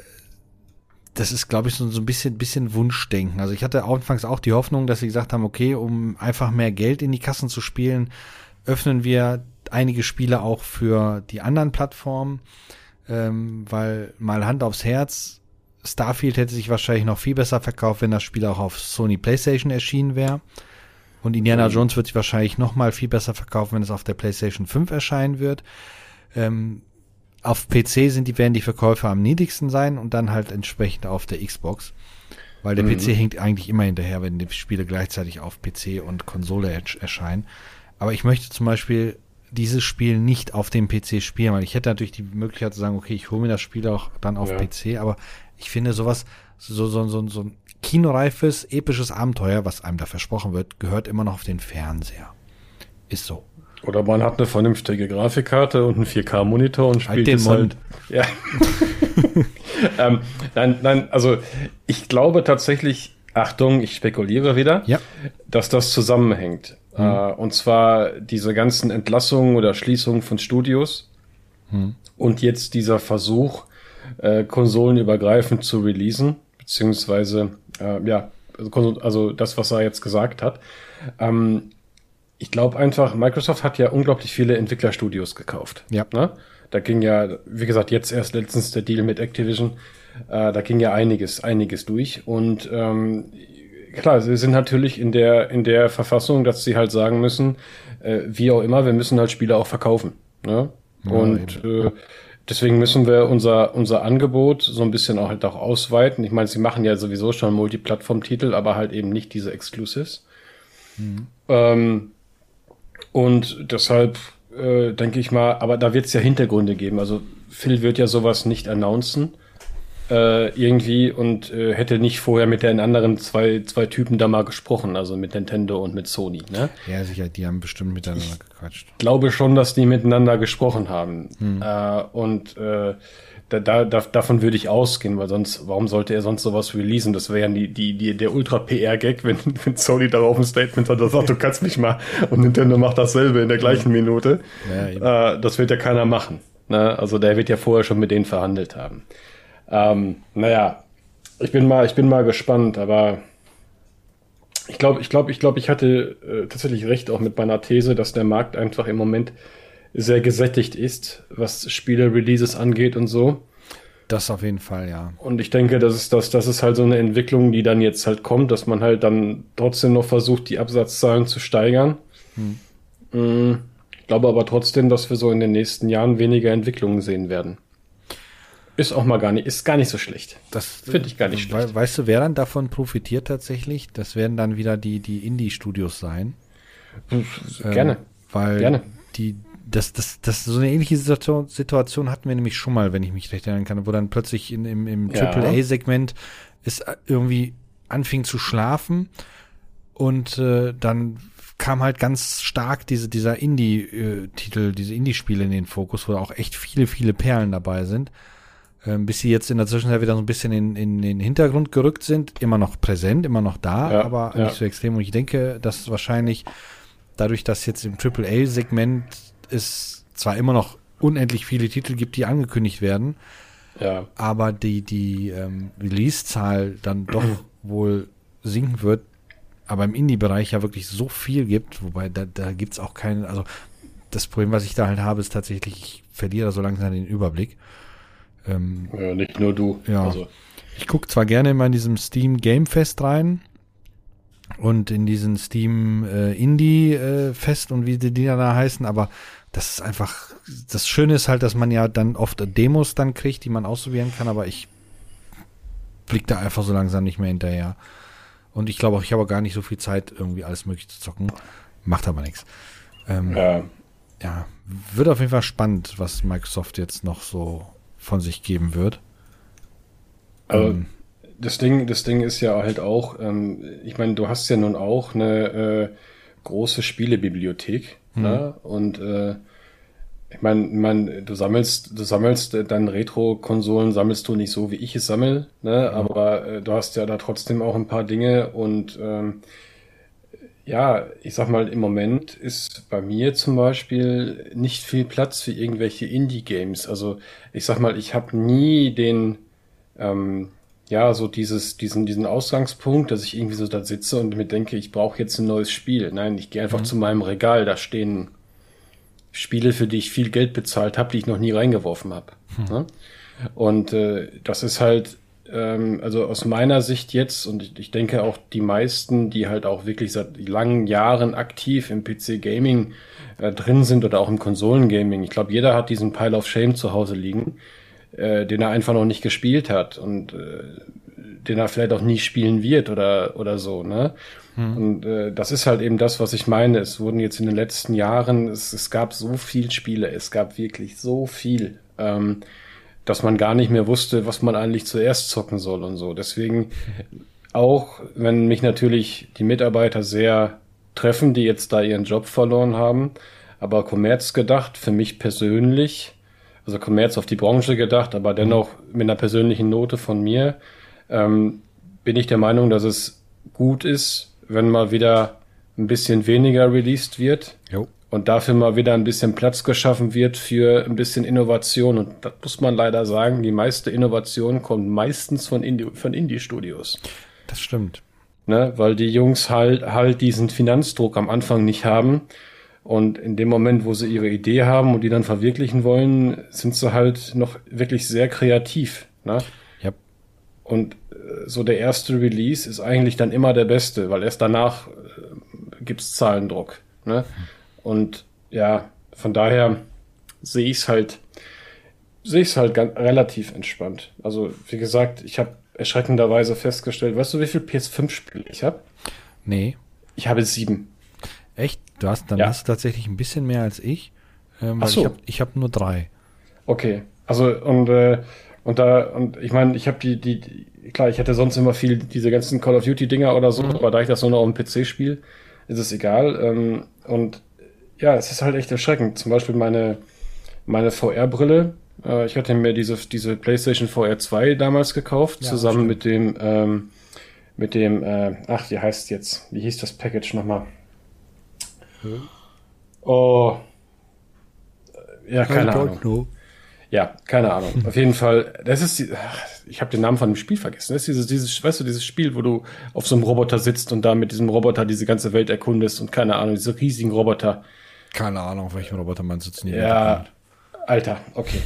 das ist, glaube ich, so, so ein bisschen, bisschen Wunschdenken. Also ich hatte anfangs auch die Hoffnung, dass sie gesagt haben, okay, um einfach mehr Geld in die Kassen zu spielen, öffnen wir einige Spiele auch für die anderen Plattformen, ähm, weil mal Hand aufs Herz, Starfield hätte sich wahrscheinlich noch viel besser verkauft, wenn das Spiel auch auf Sony PlayStation erschienen wäre. Und Indiana mhm. Jones wird sich wahrscheinlich noch mal viel besser verkaufen, wenn es auf der PlayStation 5 erscheinen wird. Ähm, auf PC sind die, werden die Verkäufe am niedrigsten sein und dann halt entsprechend auf der Xbox. Weil der mhm. PC hängt eigentlich immer hinterher, wenn die Spiele gleichzeitig auf PC und Konsole erscheinen. Aber ich möchte zum Beispiel dieses Spiel nicht auf dem PC spielen, weil ich hätte natürlich die Möglichkeit zu sagen, okay, ich hole mir das Spiel auch dann auf ja. PC, aber ich finde sowas, so, so, so, so ein kinoreifes, episches Abenteuer, was einem da versprochen wird, gehört immer noch auf den Fernseher. Ist so. Oder man hat eine vernünftige Grafikkarte und einen 4K-Monitor und spielt halt es halt. Ja. ähm, nein, nein, also ich glaube tatsächlich, Achtung, ich spekuliere wieder, ja. dass das zusammenhängt. Hm. Äh, und zwar diese ganzen Entlassungen oder Schließungen von Studios hm. und jetzt dieser Versuch, äh, konsolenübergreifend zu releasen, beziehungsweise, äh, ja, also, also das, was er jetzt gesagt hat. Ähm, ich glaube einfach, Microsoft hat ja unglaublich viele Entwicklerstudios gekauft. Ja. Ne? Da ging ja, wie gesagt, jetzt erst letztens der Deal mit Activision. Äh, da ging ja einiges, einiges durch. Und ähm, klar, sie sind natürlich in der, in der Verfassung, dass sie halt sagen müssen, äh, wie auch immer, wir müssen halt Spiele auch verkaufen. Ne? Ja, und äh, deswegen müssen wir unser, unser Angebot so ein bisschen auch halt auch ausweiten. Ich meine, sie machen ja sowieso schon Multiplattform-Titel, aber halt eben nicht diese Exclusives. Mhm. Ähm, und deshalb äh, denke ich mal, aber da wird es ja Hintergründe geben. Also Phil wird ja sowas nicht announcen äh, irgendwie und äh, hätte nicht vorher mit den anderen zwei, zwei Typen da mal gesprochen, also mit Nintendo und mit Sony. Ne? Ja, sicher, die haben bestimmt miteinander ich gequatscht. glaube schon, dass die miteinander gesprochen haben. Hm. Äh, und äh, da, da, davon würde ich ausgehen, weil sonst, warum sollte er sonst sowas releasen? Das wäre ja die, die, die, der Ultra-PR-Gag, wenn, wenn Sony darauf ein Statement hat, das sagt, du kannst mich mal und Nintendo macht dasselbe in der gleichen Minute. Ja, äh, das wird ja keiner machen. Ne? Also der wird ja vorher schon mit denen verhandelt haben. Ähm, naja, ich bin mal, ich bin mal gespannt, aber ich glaube, ich glaube, ich glaube, ich hatte äh, tatsächlich recht auch mit meiner These, dass der Markt einfach im Moment sehr gesättigt ist, was Spiele-Releases angeht und so. Das auf jeden Fall, ja. Und ich denke, das ist, das, das ist halt so eine Entwicklung, die dann jetzt halt kommt, dass man halt dann trotzdem noch versucht, die Absatzzahlen zu steigern. Hm. Mm, ich glaube aber trotzdem, dass wir so in den nächsten Jahren weniger Entwicklungen sehen werden. Ist auch mal gar nicht, ist gar nicht so schlecht. Das finde ich gar nicht schlecht. Weißt du, wer dann davon profitiert tatsächlich? Das werden dann wieder die, die Indie-Studios sein. Gerne. Ähm, weil Gerne. die, das, das, das, so eine ähnliche Situation, Situation hatten wir nämlich schon mal, wenn ich mich recht erinnern kann, wo dann plötzlich in, im, im AAA-Segment es irgendwie anfing zu schlafen und äh, dann kam halt ganz stark diese, dieser Indie-Titel, diese Indie-Spiele in den Fokus, wo auch echt viele, viele Perlen dabei sind. Ähm, bis sie jetzt in der Zwischenzeit wieder so ein bisschen in, in, in den Hintergrund gerückt sind, immer noch präsent, immer noch da, ja, aber ja. nicht so extrem. Und ich denke, dass wahrscheinlich dadurch, dass jetzt im AAA-Segment es zwar immer noch unendlich viele Titel gibt, die angekündigt werden, ja. aber die, die ähm, Release-Zahl dann doch wohl sinken wird, aber im Indie-Bereich ja wirklich so viel gibt, wobei da, da gibt es auch keinen, also das Problem, was ich da halt habe, ist tatsächlich, ich verliere so langsam den Überblick. Ähm, ja, nicht nur du. Ja. Also. Ich gucke zwar gerne immer in diesem Steam Game Fest rein, und in diesen Steam äh, Indie äh, Fest und wie die Dinger da heißen, aber das ist einfach, das Schöne ist halt, dass man ja dann oft Demos dann kriegt, die man ausprobieren kann, aber ich blick da einfach so langsam nicht mehr hinterher. Und ich glaube auch, ich habe gar nicht so viel Zeit, irgendwie alles mögliche zu zocken. Macht aber nichts. Ähm, ja. ja, wird auf jeden Fall spannend, was Microsoft jetzt noch so von sich geben wird. Also, ähm, das Ding, das Ding ist ja halt auch, ähm, ich meine, du hast ja nun auch eine äh, große Spielebibliothek, hm. ne? Und äh, ich meine, mein, du sammelst, du sammelst äh, dann Retro-Konsolen, sammelst du nicht so, wie ich es sammel, ne? Aber äh, du hast ja da trotzdem auch ein paar Dinge und ähm, ja, ich sag mal, im Moment ist bei mir zum Beispiel nicht viel Platz für irgendwelche Indie-Games. Also ich sag mal, ich habe nie den ähm, ja, so dieses, diesen, diesen Ausgangspunkt, dass ich irgendwie so da sitze und mir denke, ich brauche jetzt ein neues Spiel. Nein, ich gehe einfach mhm. zu meinem Regal, da stehen Spiele, für die ich viel Geld bezahlt habe, die ich noch nie reingeworfen habe. Mhm. Und äh, das ist halt, ähm, also aus meiner Sicht jetzt, und ich, ich denke auch die meisten, die halt auch wirklich seit langen Jahren aktiv im PC-Gaming äh, drin sind oder auch im Konsolengaming, ich glaube, jeder hat diesen Pile of Shame zu Hause liegen äh, den er einfach noch nicht gespielt hat und äh, den er vielleicht auch nie spielen wird oder, oder so, ne? Hm. Und äh, das ist halt eben das, was ich meine. Es wurden jetzt in den letzten Jahren, es, es gab so viel Spiele, es gab wirklich so viel, ähm, dass man gar nicht mehr wusste, was man eigentlich zuerst zocken soll und so. Deswegen auch, wenn mich natürlich die Mitarbeiter sehr treffen, die jetzt da ihren Job verloren haben, aber Kommerz gedacht, für mich persönlich, also Kommerz auf die Branche gedacht, aber dennoch mit einer persönlichen Note von mir, ähm, bin ich der Meinung, dass es gut ist, wenn mal wieder ein bisschen weniger released wird. Jo. Und dafür mal wieder ein bisschen Platz geschaffen wird für ein bisschen Innovation. Und das muss man leider sagen, die meiste Innovation kommt meistens von Indie, von Indie-Studios. Das stimmt. Ne, weil die Jungs halt, halt diesen Finanzdruck am Anfang nicht haben und in dem Moment, wo sie ihre Idee haben und die dann verwirklichen wollen, sind sie halt noch wirklich sehr kreativ. Ne? Ja. Und äh, so der erste Release ist eigentlich dann immer der beste, weil erst danach äh, gibt's Zahlendruck. Ne? Und ja, von daher sehe ich es halt, sehe ich es halt ganz, relativ entspannt. Also wie gesagt, ich habe erschreckenderweise festgestellt, weißt du, wie viel PS5-Spiele ich habe? Nee. Ich habe sieben. Echt? Du hast, dann ja. hast du tatsächlich ein bisschen mehr als ich. Ähm, Ach so. Ich habe hab nur drei. Okay. Also und äh, und da und ich meine, ich habe die, die die klar, ich hätte sonst immer viel diese ganzen Call of Duty Dinger oder so, mhm. aber da ich das nur noch auf dem PC spiele, ist es egal. Ähm, und ja, es ist halt echt erschreckend. Zum Beispiel meine meine VR-Brille Äh, ich hatte mir diese, diese PlayStation VR 2 damals gekauft, Ja, zusammen mit dem, ähm, mit dem, äh, ach, wie heißt jetzt, wie hieß das Package nochmal? Oh. Ja, keine Ahnung. Ja, keine Ahnung. Auf jeden Fall, das ist die, ach, ich habe den Namen von dem Spiel vergessen. Das ist dieses, dieses, weißt du, dieses Spiel, wo du auf so einem Roboter sitzt und da mit diesem Roboter diese ganze Welt erkundest und keine Ahnung, diese riesigen Roboter. Keine Ahnung, auf welchem Roboter man sitzt. Ja, Alter, okay.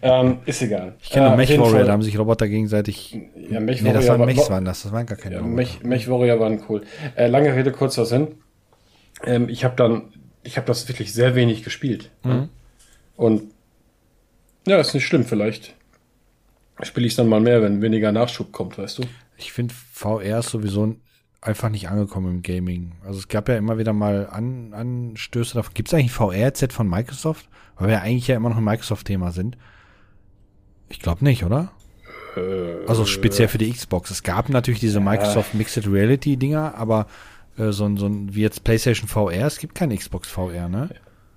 Ähm, ist egal. Ich kenne Äh, Mech Warrior, da haben sich Roboter gegenseitig. Ja, Mech Nee, das waren war- Mechs, waren das. Das waren gar keine Ja, Roboter. Mech, Mech Warrior waren cool. Äh, lange Rede, kurzer Sinn. Ähm, ich habe dann, ich habe das wirklich sehr wenig gespielt. Mhm. Und ja, ist nicht schlimm, vielleicht spiele ich dann mal mehr, wenn weniger Nachschub kommt, weißt du? Ich finde, VR ist sowieso einfach nicht angekommen im Gaming. Also es gab ja immer wieder mal An Anstöße davon. Gibt es eigentlich VR-Set von Microsoft? Weil wir ja eigentlich ja immer noch ein Microsoft-Thema sind. Ich glaube nicht, oder? Äh, Also speziell für die Xbox. Es gab natürlich diese Microsoft Mixed Reality Dinger, aber äh, so ein, so ein, wie jetzt PlayStation VR, es gibt kein Xbox VR, ne?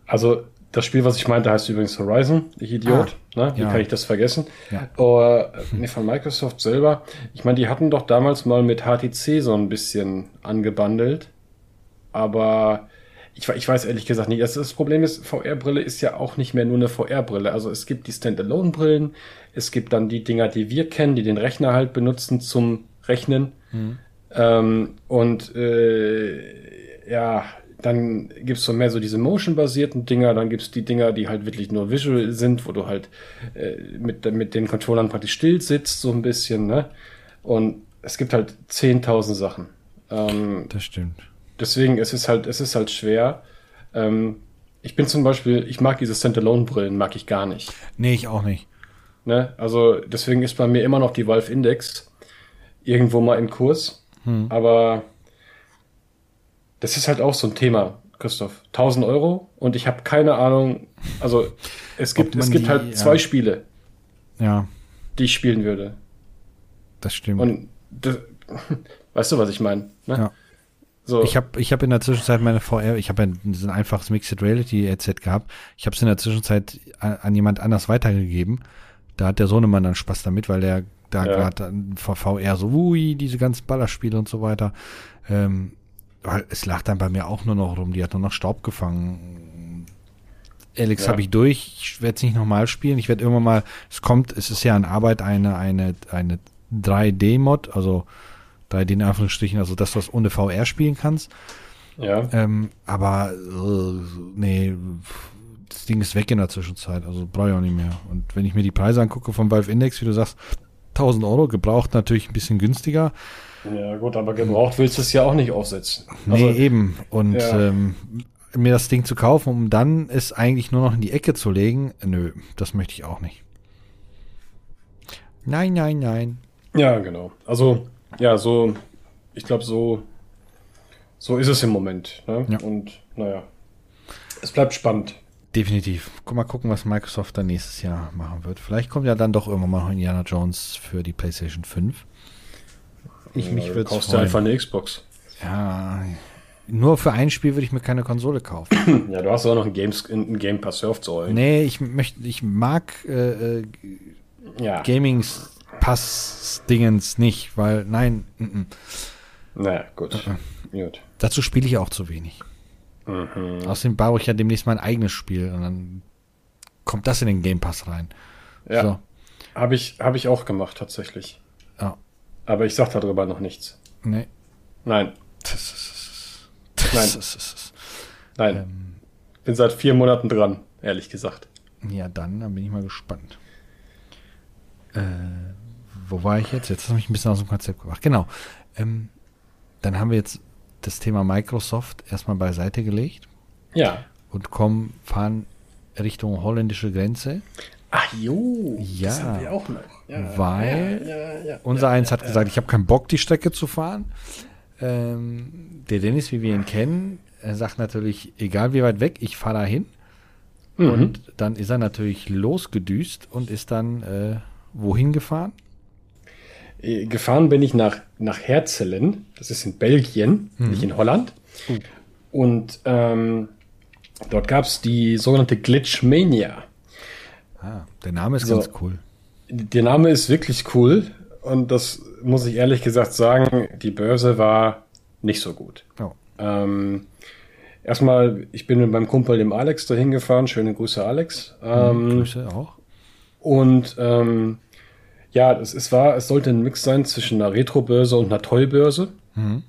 Also das Spiel, was ich meinte, heißt übrigens Horizon, ich Idiot. ne? Wie ja. kann ich das vergessen? Ja. Äh, nee, von Microsoft selber. Ich meine, die hatten doch damals mal mit HTC so ein bisschen angebandelt. Aber ich, ich weiß ehrlich gesagt nicht. Das, das Problem ist, VR-Brille ist ja auch nicht mehr nur eine VR-Brille. Also es gibt die Standalone-Brillen, es gibt dann die Dinger, die wir kennen, die den Rechner halt benutzen zum Rechnen. Ähm, und äh, ja, dann gibt's so mehr so diese motion-basierten Dinger, dann gibt's die Dinger, die halt wirklich nur visual sind, wo du halt äh, mit, mit den Controllern praktisch still sitzt, so ein bisschen, ne? Und es gibt halt 10.000 Sachen. Ähm, Das stimmt. deswegen es ist halt, es ist halt schwer. Ähm, ich bin zum Beispiel, ich mag diese Standalone-Brillen, mag ich gar nicht. Nee, ich auch nicht. Ne? Also deswegen ist bei mir immer noch die Valve Index irgendwo mal im Kurs. Aber das ist halt auch so ein Thema, Christoph. 1000 Euro und ich habe keine Ahnung. Also es gibt, es gibt die- halt ja. zwei Spiele, Ja, die ich spielen würde. das stimmt. Und das, weißt du, was ich meine? Ne? Ja. So, Ich habe ich hab in der Zwischenzeit meine VR, ich habe ja so ein einfaches Mixed Reality Headset gehabt. Ich habe es in der Zwischenzeit an, an jemand anders weitergegeben. Da hat der Sohnemann dann Spaß damit, weil der da Ja. gerade vor VR so, ui, diese ganzen Ballerspiele und so weiter. Ähm, weil es lag dann bei mir auch nur noch rum, die hat nur noch Staub gefangen. Alex Ja. habe ich durch, ich werde es nicht nochmal spielen. Ich werde irgendwann mal, es kommt, es ist ja an Arbeit eine, eine, eine 3D-Mod, also 3D in Anführungsstrichen, also das, was ohne VR spielen kannst. ja. Ähm, aber äh, nee, das Ding ist weg in der Zwischenzeit, also brauche ich auch nicht mehr. Und wenn ich mir die Preise angucke vom Valve Index, wie du sagst, 1000 Euro, gebraucht natürlich ein bisschen günstiger. ja, gut, aber gebraucht willst du es ja auch nicht aufsetzen. Nee, eben. Und ja. ähm, mir das Ding zu kaufen, um dann es eigentlich nur noch in die Ecke zu legen, nö, das möchte ich auch nicht. Nein, nein, nein. Ja, genau. Also, ja, so, ich glaube, so, so ist es im Moment. Ne? Ja. Und naja, es bleibt spannend. Definitiv. Guck mal gucken, was Microsoft dann nächstes Jahr machen wird. Vielleicht kommt ja dann doch irgendwann mal noch Indiana Jones für die PlayStation 5. Ich mich Ja, du würde kaufst freuen. einfach eine Xbox. Ja, nur für ein Spiel würde ich mir keine Konsole kaufen. Ja, du hast auch noch ein, Games, ein Game Pass Surf zu holen. nee, ich möchte, ich mag äh, äh, Ja, Gaming Pass Dingens nicht, weil nein, mm, mm. naja, gut. gut. dazu spiele ich auch zu wenig. Mhm. Außerdem baue ich ja demnächst mein eigenes Spiel und dann kommt das in den Game Pass rein. Ja, So, habe ich, hab ich auch gemacht, tatsächlich. ja, Aber ich sag darüber noch nichts. nee. Nein, Nein. nein. ähm, Bin seit vier Monaten dran, ehrlich gesagt. Ja, dann, dann bin ich mal gespannt. Äh, wo war ich jetzt? Jetzt hast du mich ein bisschen aus dem Konzept gebracht. Genau. Ähm, dann haben wir jetzt das Thema Microsoft erstmal beiseite gelegt Ja. und kommen, fahren Richtung holländische Grenze. Ach jo, Ja. das haben wir auch noch. Ja, Weil ja, ja, Unser eins hat gesagt, ich habe keinen Bock, die Strecke zu fahren. Ähm, der Dennis, wie wir ihn kennen, sagt natürlich, egal wie weit weg, ich fahre da hin. Mhm. Und dann ist er natürlich losgedüst und ist dann äh, wohin gefahren? Äh, Gefahren bin ich nach, nach Herzelen, das ist in Belgien, nicht in Holland. Und ähm, dort gab es die sogenannte Glitchmania. Ah, der Name ist So. ganz cool. Der Name ist wirklich cool und das muss ich ehrlich gesagt sagen, die Börse war nicht so gut. Oh. Ähm, erstmal, ich bin mit meinem Kumpel dem Alex dahin gefahren. Schöne Grüße, Alex. Ähm, Grüße auch. Und ähm, ja, es, es war, es sollte ein Mix sein zwischen einer Retro-Börse und einer Toy-Börse. Mhm.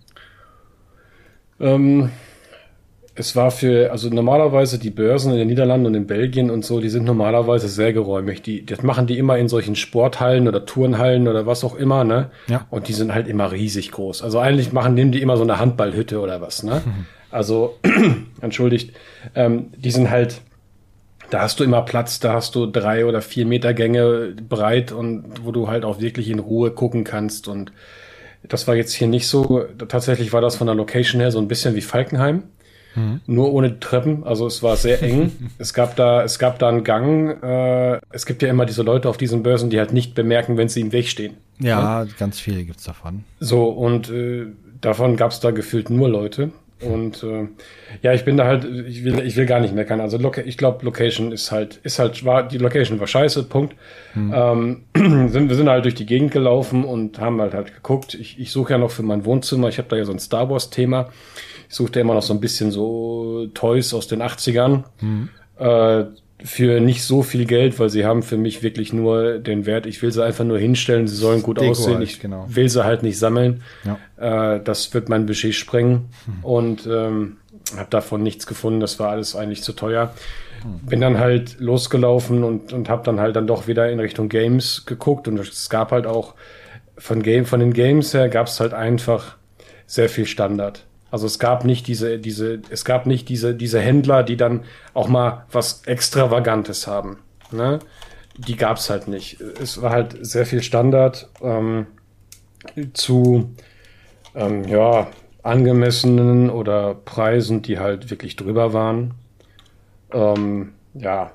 Ähm, es war für, also normalerweise die Börsen in den Niederlanden und in Belgien und so, die sind normalerweise sehr geräumig. Die, das machen die immer in solchen Sporthallen oder Turnhallen oder was auch immer, ne? Ja. Und die sind halt immer riesig groß. Also eigentlich machen, nehmen die immer so eine Handballhütte oder was, ne? Also, entschuldigt, ähm, die sind halt, da hast du immer Platz, da hast du drei oder vier Meter Gänge breit und wo du halt auch wirklich in Ruhe gucken kannst und das war jetzt hier nicht so. Tatsächlich war das von der Location her so ein bisschen wie Falkenheim. Nur ohne Treppen, also es war sehr eng. es gab da, es gab da einen Gang. Äh, es gibt ja immer diese Leute auf diesen Börsen, die halt nicht bemerken, wenn sie im Weg stehen. Ja, ganz viele gibt's davon. So, und äh, davon gab es da gefühlt nur Leute. Und äh, ja, ich bin da halt, ich will, ich will gar nicht meckern. Also ich glaube, Location ist halt, ist halt, war, die Location war scheiße, Punkt. Ähm, sind, wir sind halt durch die Gegend gelaufen und haben halt halt geguckt. Ich, ich suche ja noch für mein Wohnzimmer, ich habe da ja so ein Star Wars-Thema. Ich suchte immer noch so ein bisschen so Toys aus den 80ern. Äh, für nicht so viel Geld, weil sie haben für mich wirklich nur den Wert, ich will sie einfach nur hinstellen, sie sollen gut Deko aussehen. halt, Ich genau. will sie halt nicht sammeln. Ja. Äh, das wird mein Budget sprengen. Und ähm, habe davon nichts gefunden. Das war alles eigentlich zu teuer. Bin dann halt losgelaufen und, und habe dann halt dann doch wieder in Richtung Games geguckt. Und es gab halt auch von, Game, von den Games her gab es halt einfach sehr viel Standard. Also es gab nicht diese, diese, es gab nicht diese, diese Händler, die dann auch mal was Extravagantes haben. Ne? Die gab es halt nicht. Es war halt sehr viel Standard ähm, zu ähm, ja, angemessenen oder Preisen, die halt wirklich drüber waren. Ähm, ja,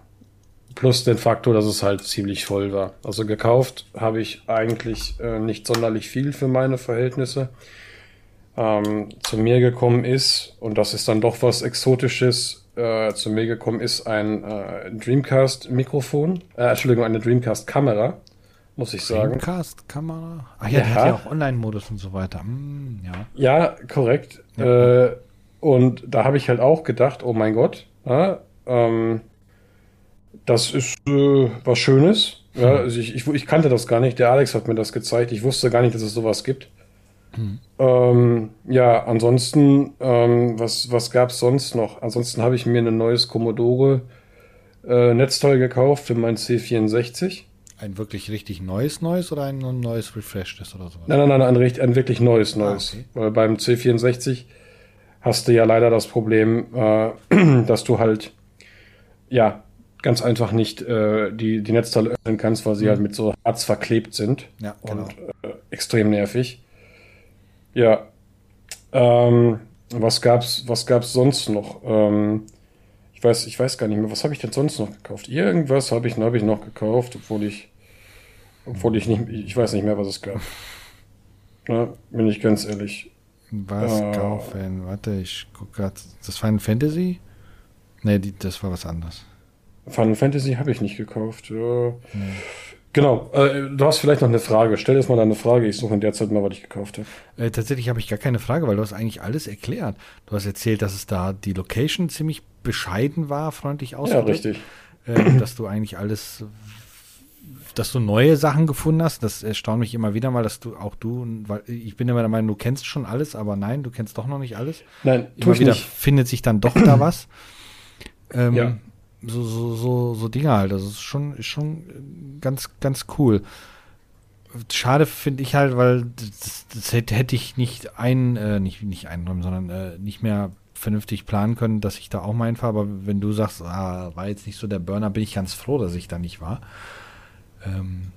plus den Faktor, dass es halt ziemlich voll war. Also gekauft habe ich eigentlich äh, nicht sonderlich viel für meine Verhältnisse. Ähm, zu mir gekommen ist, und das ist dann doch was Exotisches, äh, zu mir gekommen ist ein äh, Dreamcast-Mikrofon, äh, Entschuldigung, eine Dreamcast-Kamera, muss ich sagen. Dreamcast-Kamera? Ach ja, Ja. der hat ja auch Online-Modus und so weiter. Hm, ja. Ja, korrekt. Äh, und da habe ich halt auch gedacht, oh mein Gott, ja, ähm, das ist äh, was Schönes. Ja, also ich, ich, ich kannte das gar nicht. Der Alex hat mir das gezeigt. Ich wusste gar nicht, dass es sowas gibt. Ähm, ja, ansonsten, ähm, was, was gab es sonst noch? Ansonsten habe ich mir ein neues Commodore äh, Netzteil gekauft für mein C64. Ein wirklich richtig neues Neues oder ein neues Refreshedes oder so? Nein, nein, nein, ein, ein wirklich neues Neues. okay. Weil beim C64 hast du ja leider das Problem, äh, dass du halt, ja, ganz einfach nicht äh, die, die Netzteile öffnen kannst, weil sie halt mit so Harz verklebt sind. Ja, genau. Und äh, extrem nervig. Ja. Ähm, was gab's, was gab's sonst noch? Ähm, ich weiß, ich weiß gar nicht mehr, was habe ich denn sonst noch gekauft? Irgendwas habe ich, hab ich noch gekauft, obwohl ich, obwohl ich nicht, ich weiß nicht mehr, was es gab. Ja, bin ich ganz ehrlich. Was Äh. kaufen? Warte, ich gucke gerade. Das Final Fantasy? Nee, die, das war was anderes. Final Fantasy habe ich nicht gekauft. Ja. Genau. Äh, du hast vielleicht noch eine Frage. Stell jetzt mal deine Frage. Ich suche in der Zeit mal, was ich gekauft habe. Äh, tatsächlich habe ich gar keine Frage, weil du hast eigentlich alles erklärt. Du hast erzählt, dass es da die Location ziemlich bescheiden war, freundlich Ja, ausgedrückt. richtig. Äh, dass du eigentlich alles, dass du neue Sachen gefunden hast. Das erstaunt mich immer wieder mal, dass du auch du, weil ich bin immer der Meinung, du kennst schon alles, aber nein, du kennst doch noch nicht alles. Nein, Immer ich wieder nicht. findet sich dann doch da was. Ähm, Ja. So, so, so, so Dinge halt. Das ist schon, ist schon ganz, ganz cool. Schade finde ich halt, weil das, das hätte, hätte ich nicht ein, äh, nicht, nicht einräumen, sondern äh, nicht mehr vernünftig planen können, dass ich da auch mal hinfahre. Aber wenn du sagst, ah, war jetzt nicht so der Burner, bin ich ganz froh, dass ich da nicht war. Ähm,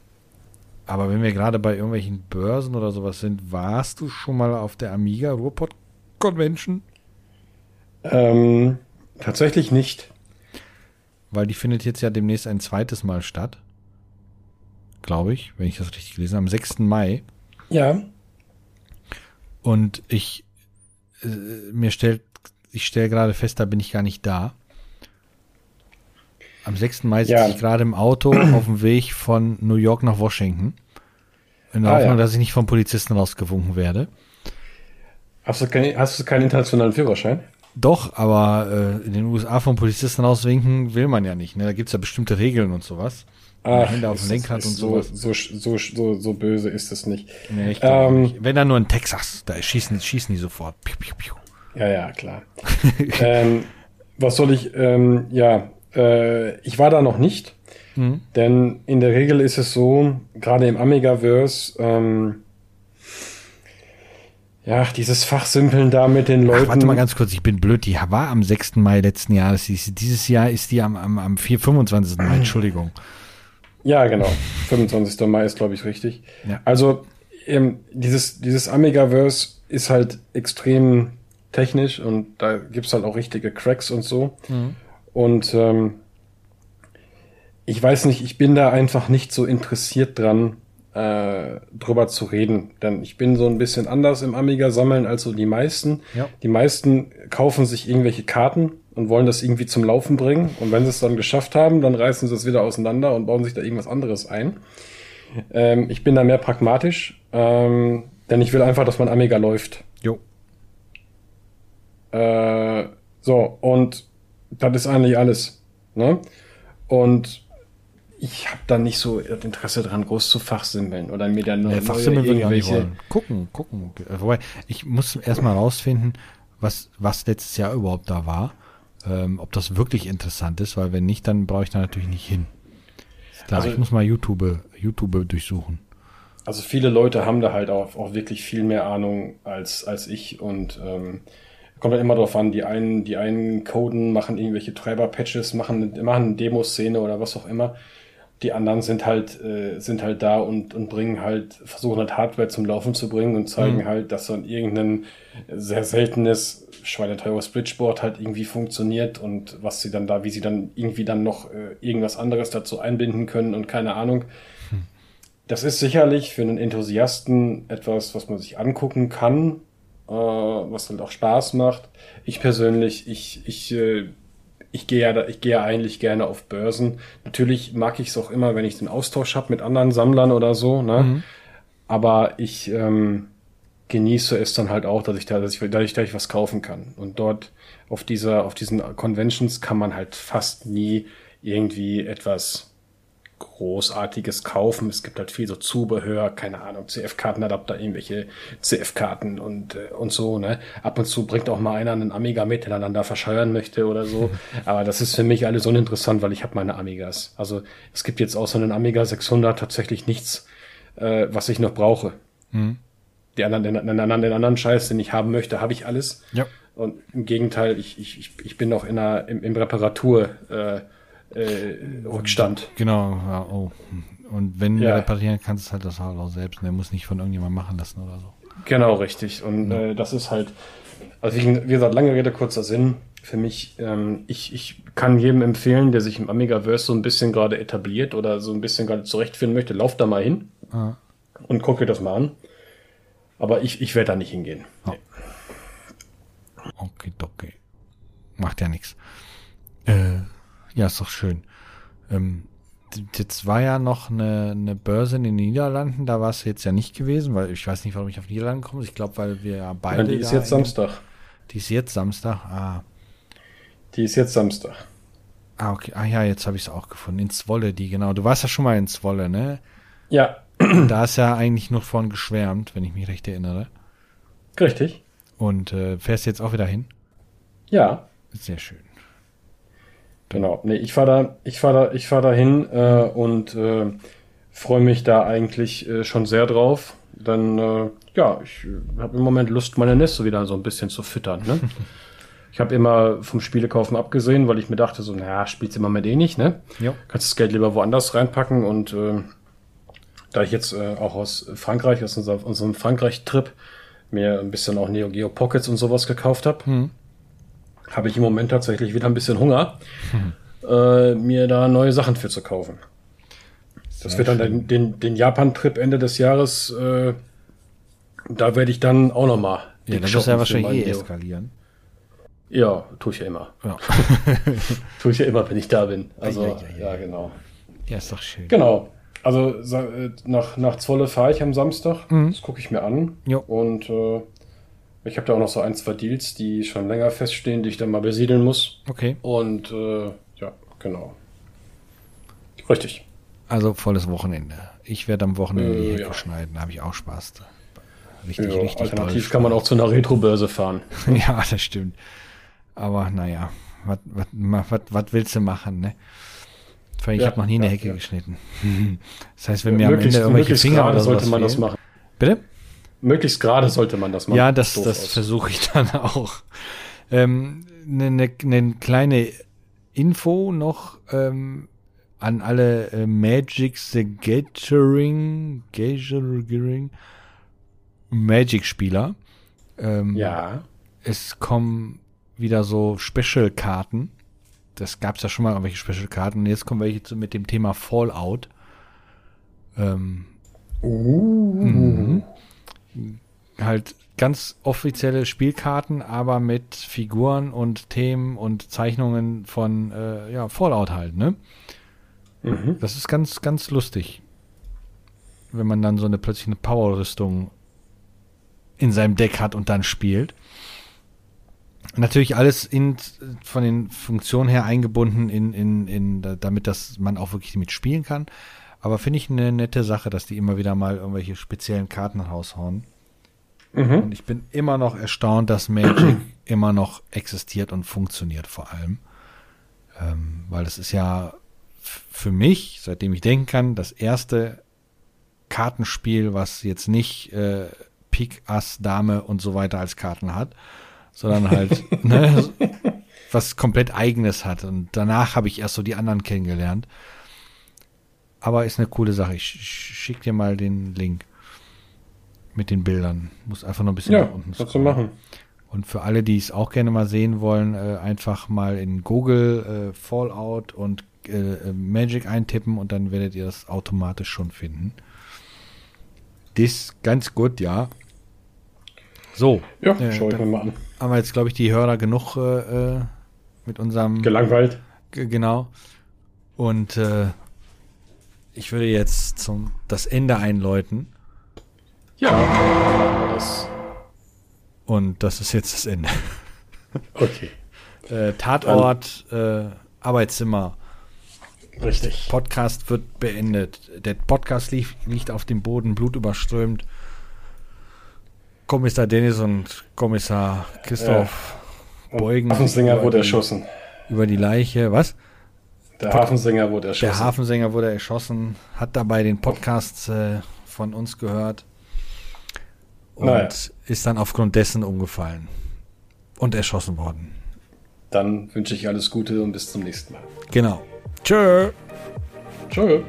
aber wenn wir gerade bei irgendwelchen Börsen oder sowas sind, warst du schon mal auf der Amiga Ruhrpott Convention? Ähm, tatsächlich nicht. Weil die findet jetzt ja demnächst ein zweites Mal statt. Glaube ich, wenn ich das richtig gelesen habe, am 6. Mai. Ja. Und ich äh, mir stellt, ich stelle gerade fest, da bin ich gar nicht da. Am 6. Mai sitze ja. ich gerade im Auto auf dem Weg von New York nach Washington. In der ah, Hoffnung, ja. dass ich nicht vom Polizisten rausgewunken werde. Hast du, kein, hast du keinen internationalen Führerschein? Doch, aber äh, in den USA vom Polizisten rauswinken will man ja nicht. Ne? Da gibt's ja bestimmte Regeln und sowas. Ach, Hände auf dem Lenkrad und so, sowas. So, so, so, so böse ist es nicht. Nee, ich ähm, nicht. Wenn dann nur in Texas, da schießen, schießen die sofort. Piu, piu, piu. Ja, ja, klar. ähm, was soll ich, ähm, ja, äh, ich war da noch nicht. Mhm. Denn in der Regel ist es so, gerade im Amigaverse, ähm, ja, dieses Fachsimpeln da mit den Leuten. Ach, warte mal ganz kurz, ich bin blöd. Die war am 6. Mai letzten Jahres. Dieses Jahr ist die am, am, am 4, 25. Mai, Entschuldigung. Ja, genau. 25. Mai ist, glaube ich, richtig. Ja. Also, ähm, dieses, dieses Amigaverse ist halt extrem technisch und da gibt's halt auch richtige Cracks und so. Mhm. Und ähm, ich weiß nicht, ich bin da einfach nicht so interessiert dran, äh, drüber zu reden. Denn ich bin so ein bisschen anders im Amiga sammeln als so die meisten. Ja. Die meisten kaufen sich irgendwelche Karten und wollen das irgendwie zum Laufen bringen. Und wenn sie es dann geschafft haben, dann reißen sie es wieder auseinander und bauen sich da irgendwas anderes ein. Ähm, ich bin da mehr pragmatisch, ähm, denn ich will einfach, dass mein Amiga läuft. Jo. Äh, so, und das ist eigentlich alles. Ne? Und ich habe da nicht so Interesse dran, groß zu fachsimpeln oder mir dann nur ja, Fachsimmeln würde ich auch nicht wollen. Gucken, gucken. Wobei, ich muss erstmal rausfinden, was, was letztes Jahr überhaupt da war. Ähm, ob das wirklich interessant ist, weil wenn nicht, dann brauche ich da natürlich nicht hin. Klar, also, ich muss mal YouTube, YouTube durchsuchen. Also viele Leute haben da halt auch, auch wirklich viel mehr Ahnung als, als ich und ähm, kommt halt immer drauf an, die einen, die einen coden, machen irgendwelche Treiber-Patches, machen, machen eine Demoszene oder was auch immer die anderen sind halt, äh, sind halt da und, und bringen halt, versuchen halt Hardware zum Laufen zu bringen und zeigen mhm. halt, dass so ein irgendein sehr seltenes schweineteures Bridgeboard halt irgendwie funktioniert und was sie dann da, wie sie dann irgendwie dann noch äh, irgendwas anderes dazu einbinden können und keine Ahnung. Mhm. Das ist sicherlich für einen Enthusiasten etwas, was man sich angucken kann, äh, was halt auch Spaß macht. Ich persönlich, ich, ich äh, ich gehe ja, ich gehe ja eigentlich gerne auf Börsen. Natürlich mag ich es auch immer, wenn ich den Austausch habe mit anderen Sammlern oder so, ne? Mhm. Aber ich ähm, genieße es dann halt auch, dass ich da, dass ich dass ich was kaufen kann. Und dort auf dieser, auf diesen Conventions kann man halt fast nie irgendwie etwas Großartiges kaufen. Es gibt halt viel so Zubehör, keine Ahnung, CF-Kartenadapter, irgendwelche CF-Karten und, äh, und so, ne. Ab und zu bringt auch mal einer einen Amiga mit, der dann da verscheuern möchte oder so. Aber das ist für mich alles uninteressant, weil ich habe meine Amigas. Also es gibt jetzt außer einen Amiga 600 tatsächlich nichts, äh, was ich noch brauche. Mhm. Die anderen, den, den, anderen, den anderen Scheiß, den ich haben möchte, habe ich alles. Ja. Und im Gegenteil, ich, ich, ich bin noch in einer, im, im Reparatur, äh, äh, Rückstand. Genau, ja, oh. Und wenn ja. du reparieren kannst, halt das halt auch selbst. Der muss nicht von irgendjemandem machen lassen oder so. Genau, richtig. Und ja. äh, das ist halt, also wie, wie gesagt, lange Rede, kurzer Sinn. Für mich, ähm, ich, ich kann jedem empfehlen, der sich im Amigaverse so ein bisschen gerade etabliert oder so ein bisschen gerade zurechtfinden möchte, lauf da mal hin ah. und guck dir das mal an. Aber ich, ich werde da nicht hingehen. Oh. Nee. Okay, okay. Macht ja nichts. Äh, ja, ist doch schön. Ähm, jetzt war ja noch eine, eine Börse in den Niederlanden, da war es jetzt ja nicht gewesen, weil ich weiß nicht, warum ich auf Niederlanden komme. Ich glaube, weil wir ja beide. Ja, die ist jetzt Samstag. Die ist jetzt Samstag, ah. Die ist jetzt Samstag. Ah, okay. Ah ja, jetzt habe ich es auch gefunden. In Zwolle, die, genau. Du warst ja schon mal in Zwolle, ne? Ja. Da ist ja eigentlich nur von geschwärmt, wenn ich mich recht erinnere. Richtig. Und äh, fährst jetzt auch wieder hin? Ja. Sehr schön. Genau. Nee, ich fahre da, ich fahre da, ich fahre da hin äh, und äh, freue mich da eigentlich äh, schon sehr drauf. Dann, äh, ja, ich äh, habe im Moment Lust, meine Neste wieder so ein bisschen zu füttern. Ne? ich habe immer vom Spielekaufen abgesehen, weil ich mir dachte, so, naja, spielst immer mit eh nicht, ne? Ja. Kannst das Geld lieber woanders reinpacken und äh, da ich jetzt äh, auch aus Frankreich, aus unser, unserem Frankreich-Trip, mir ein bisschen auch Neo Geo Pockets und sowas gekauft habe, mhm habe ich im Moment tatsächlich wieder ein bisschen Hunger, hm. äh, mir da neue Sachen für zu kaufen. Das Sehr wird dann den, den, den Japan-Trip Ende des Jahres, äh, da werde ich dann auch noch mal. Ja, das wird ja wahrscheinlich eh eskalieren. Ja, tue ich ja immer. Ja. tue ich ja immer, wenn ich da bin. Also, Ja, ja, ja, genau. ja, ist doch schön. Genau. Also äh, nach, nach Zwolle fahre ich am Samstag. Mhm. Das gucke ich mir an. Jo. Und äh, ich habe da auch noch so ein, zwei Deals, die schon länger feststehen, die ich dann mal besiedeln muss. Okay. Und äh, ja, genau. Richtig. Also volles Wochenende. Ich werde am Wochenende die Äh, Hecke ja. schneiden, da habe ich auch Spaß. Richtig, Ja, richtig alternativ kann man auch zu einer Retrobörse fahren. Ja, das stimmt. Aber naja, was willst du machen, ne? Vor allem, Ich Ja, habe noch nie eine ja, Hecke ja. geschnitten. Das heißt, wenn mir am Ende irgendwelche Finger oder sowas sollte man das fehlen- machen. Bitte? Möglichst gerade sollte man das machen. Ja, das, das versuche ich dann auch. Ähm, Eine ne, ne kleine Info noch ähm, an alle äh, Magic the Gathering, Gathering Magic-Spieler. Ähm, Ja. Es kommen wieder so Special-Karten. Das gab es ja schon mal irgendwelche Special-Karten. Und jetzt kommen welche zu, mit dem Thema Fallout. Ähm, Uh. Halt ganz offizielle Spielkarten, aber mit Figuren und Themen und Zeichnungen von äh, ja, Fallout halt, ne? Mhm. Das ist ganz, ganz lustig. Wenn man dann so eine plötzlich eine Power-Rüstung in seinem Deck hat und dann spielt. Natürlich alles in, von den Funktionen her eingebunden, in, in, in, da- damit das man auch wirklich mit spielen kann. Aber finde ich eine nette Sache, dass die immer wieder mal irgendwelche speziellen Karten raushauen. Mhm. Und ich bin immer noch erstaunt, dass Magic immer noch existiert und funktioniert vor allem. Ähm, weil es ist ja für mich, seitdem ich denken kann, das erste Kartenspiel, was jetzt nicht äh, Pik, Ass, Dame und so weiter als Karten hat, sondern halt ne, was komplett eigenes hat. Und danach habe ich erst so die anderen kennengelernt. Aber ist eine coole Sache. Ich sch- schick dir mal den Link mit den Bildern. Muss einfach noch ein bisschen Ja, nach unten scrollen. machen. Und für alle, die es auch gerne mal sehen wollen, äh, einfach mal in Google äh, Fallout und äh, äh, Magic eintippen und dann werdet ihr das automatisch schon finden. Das ist ganz gut, ja. So, Ja, Äh, schau ich mir mal an. haben wir jetzt, glaube ich, die Hörer genug äh, äh, mit unserem Gelangweilt. Genau. Und äh, ich würde jetzt zum das Ende einläuten. Ja. Das. Und das ist jetzt das Ende. Okay. Äh, Tatort, äh, Arbeitszimmer, Richtig. Podcast wird beendet. Der Podcast lief, liegt auf dem Boden, blutüberströmt. Kommissar Dennis und Kommissar Christoph beugen sich Hafensänger über wurde erschossen. über die Leiche. Was? Der Hafensänger wurde erschossen. Der Hafensänger wurde erschossen, hat dabei den Podcast äh, von uns gehört und Naja. ist dann aufgrund dessen umgefallen und erschossen worden. Dann wünsche ich alles Gute und bis zum nächsten Mal. Genau. Tschö. Tschö.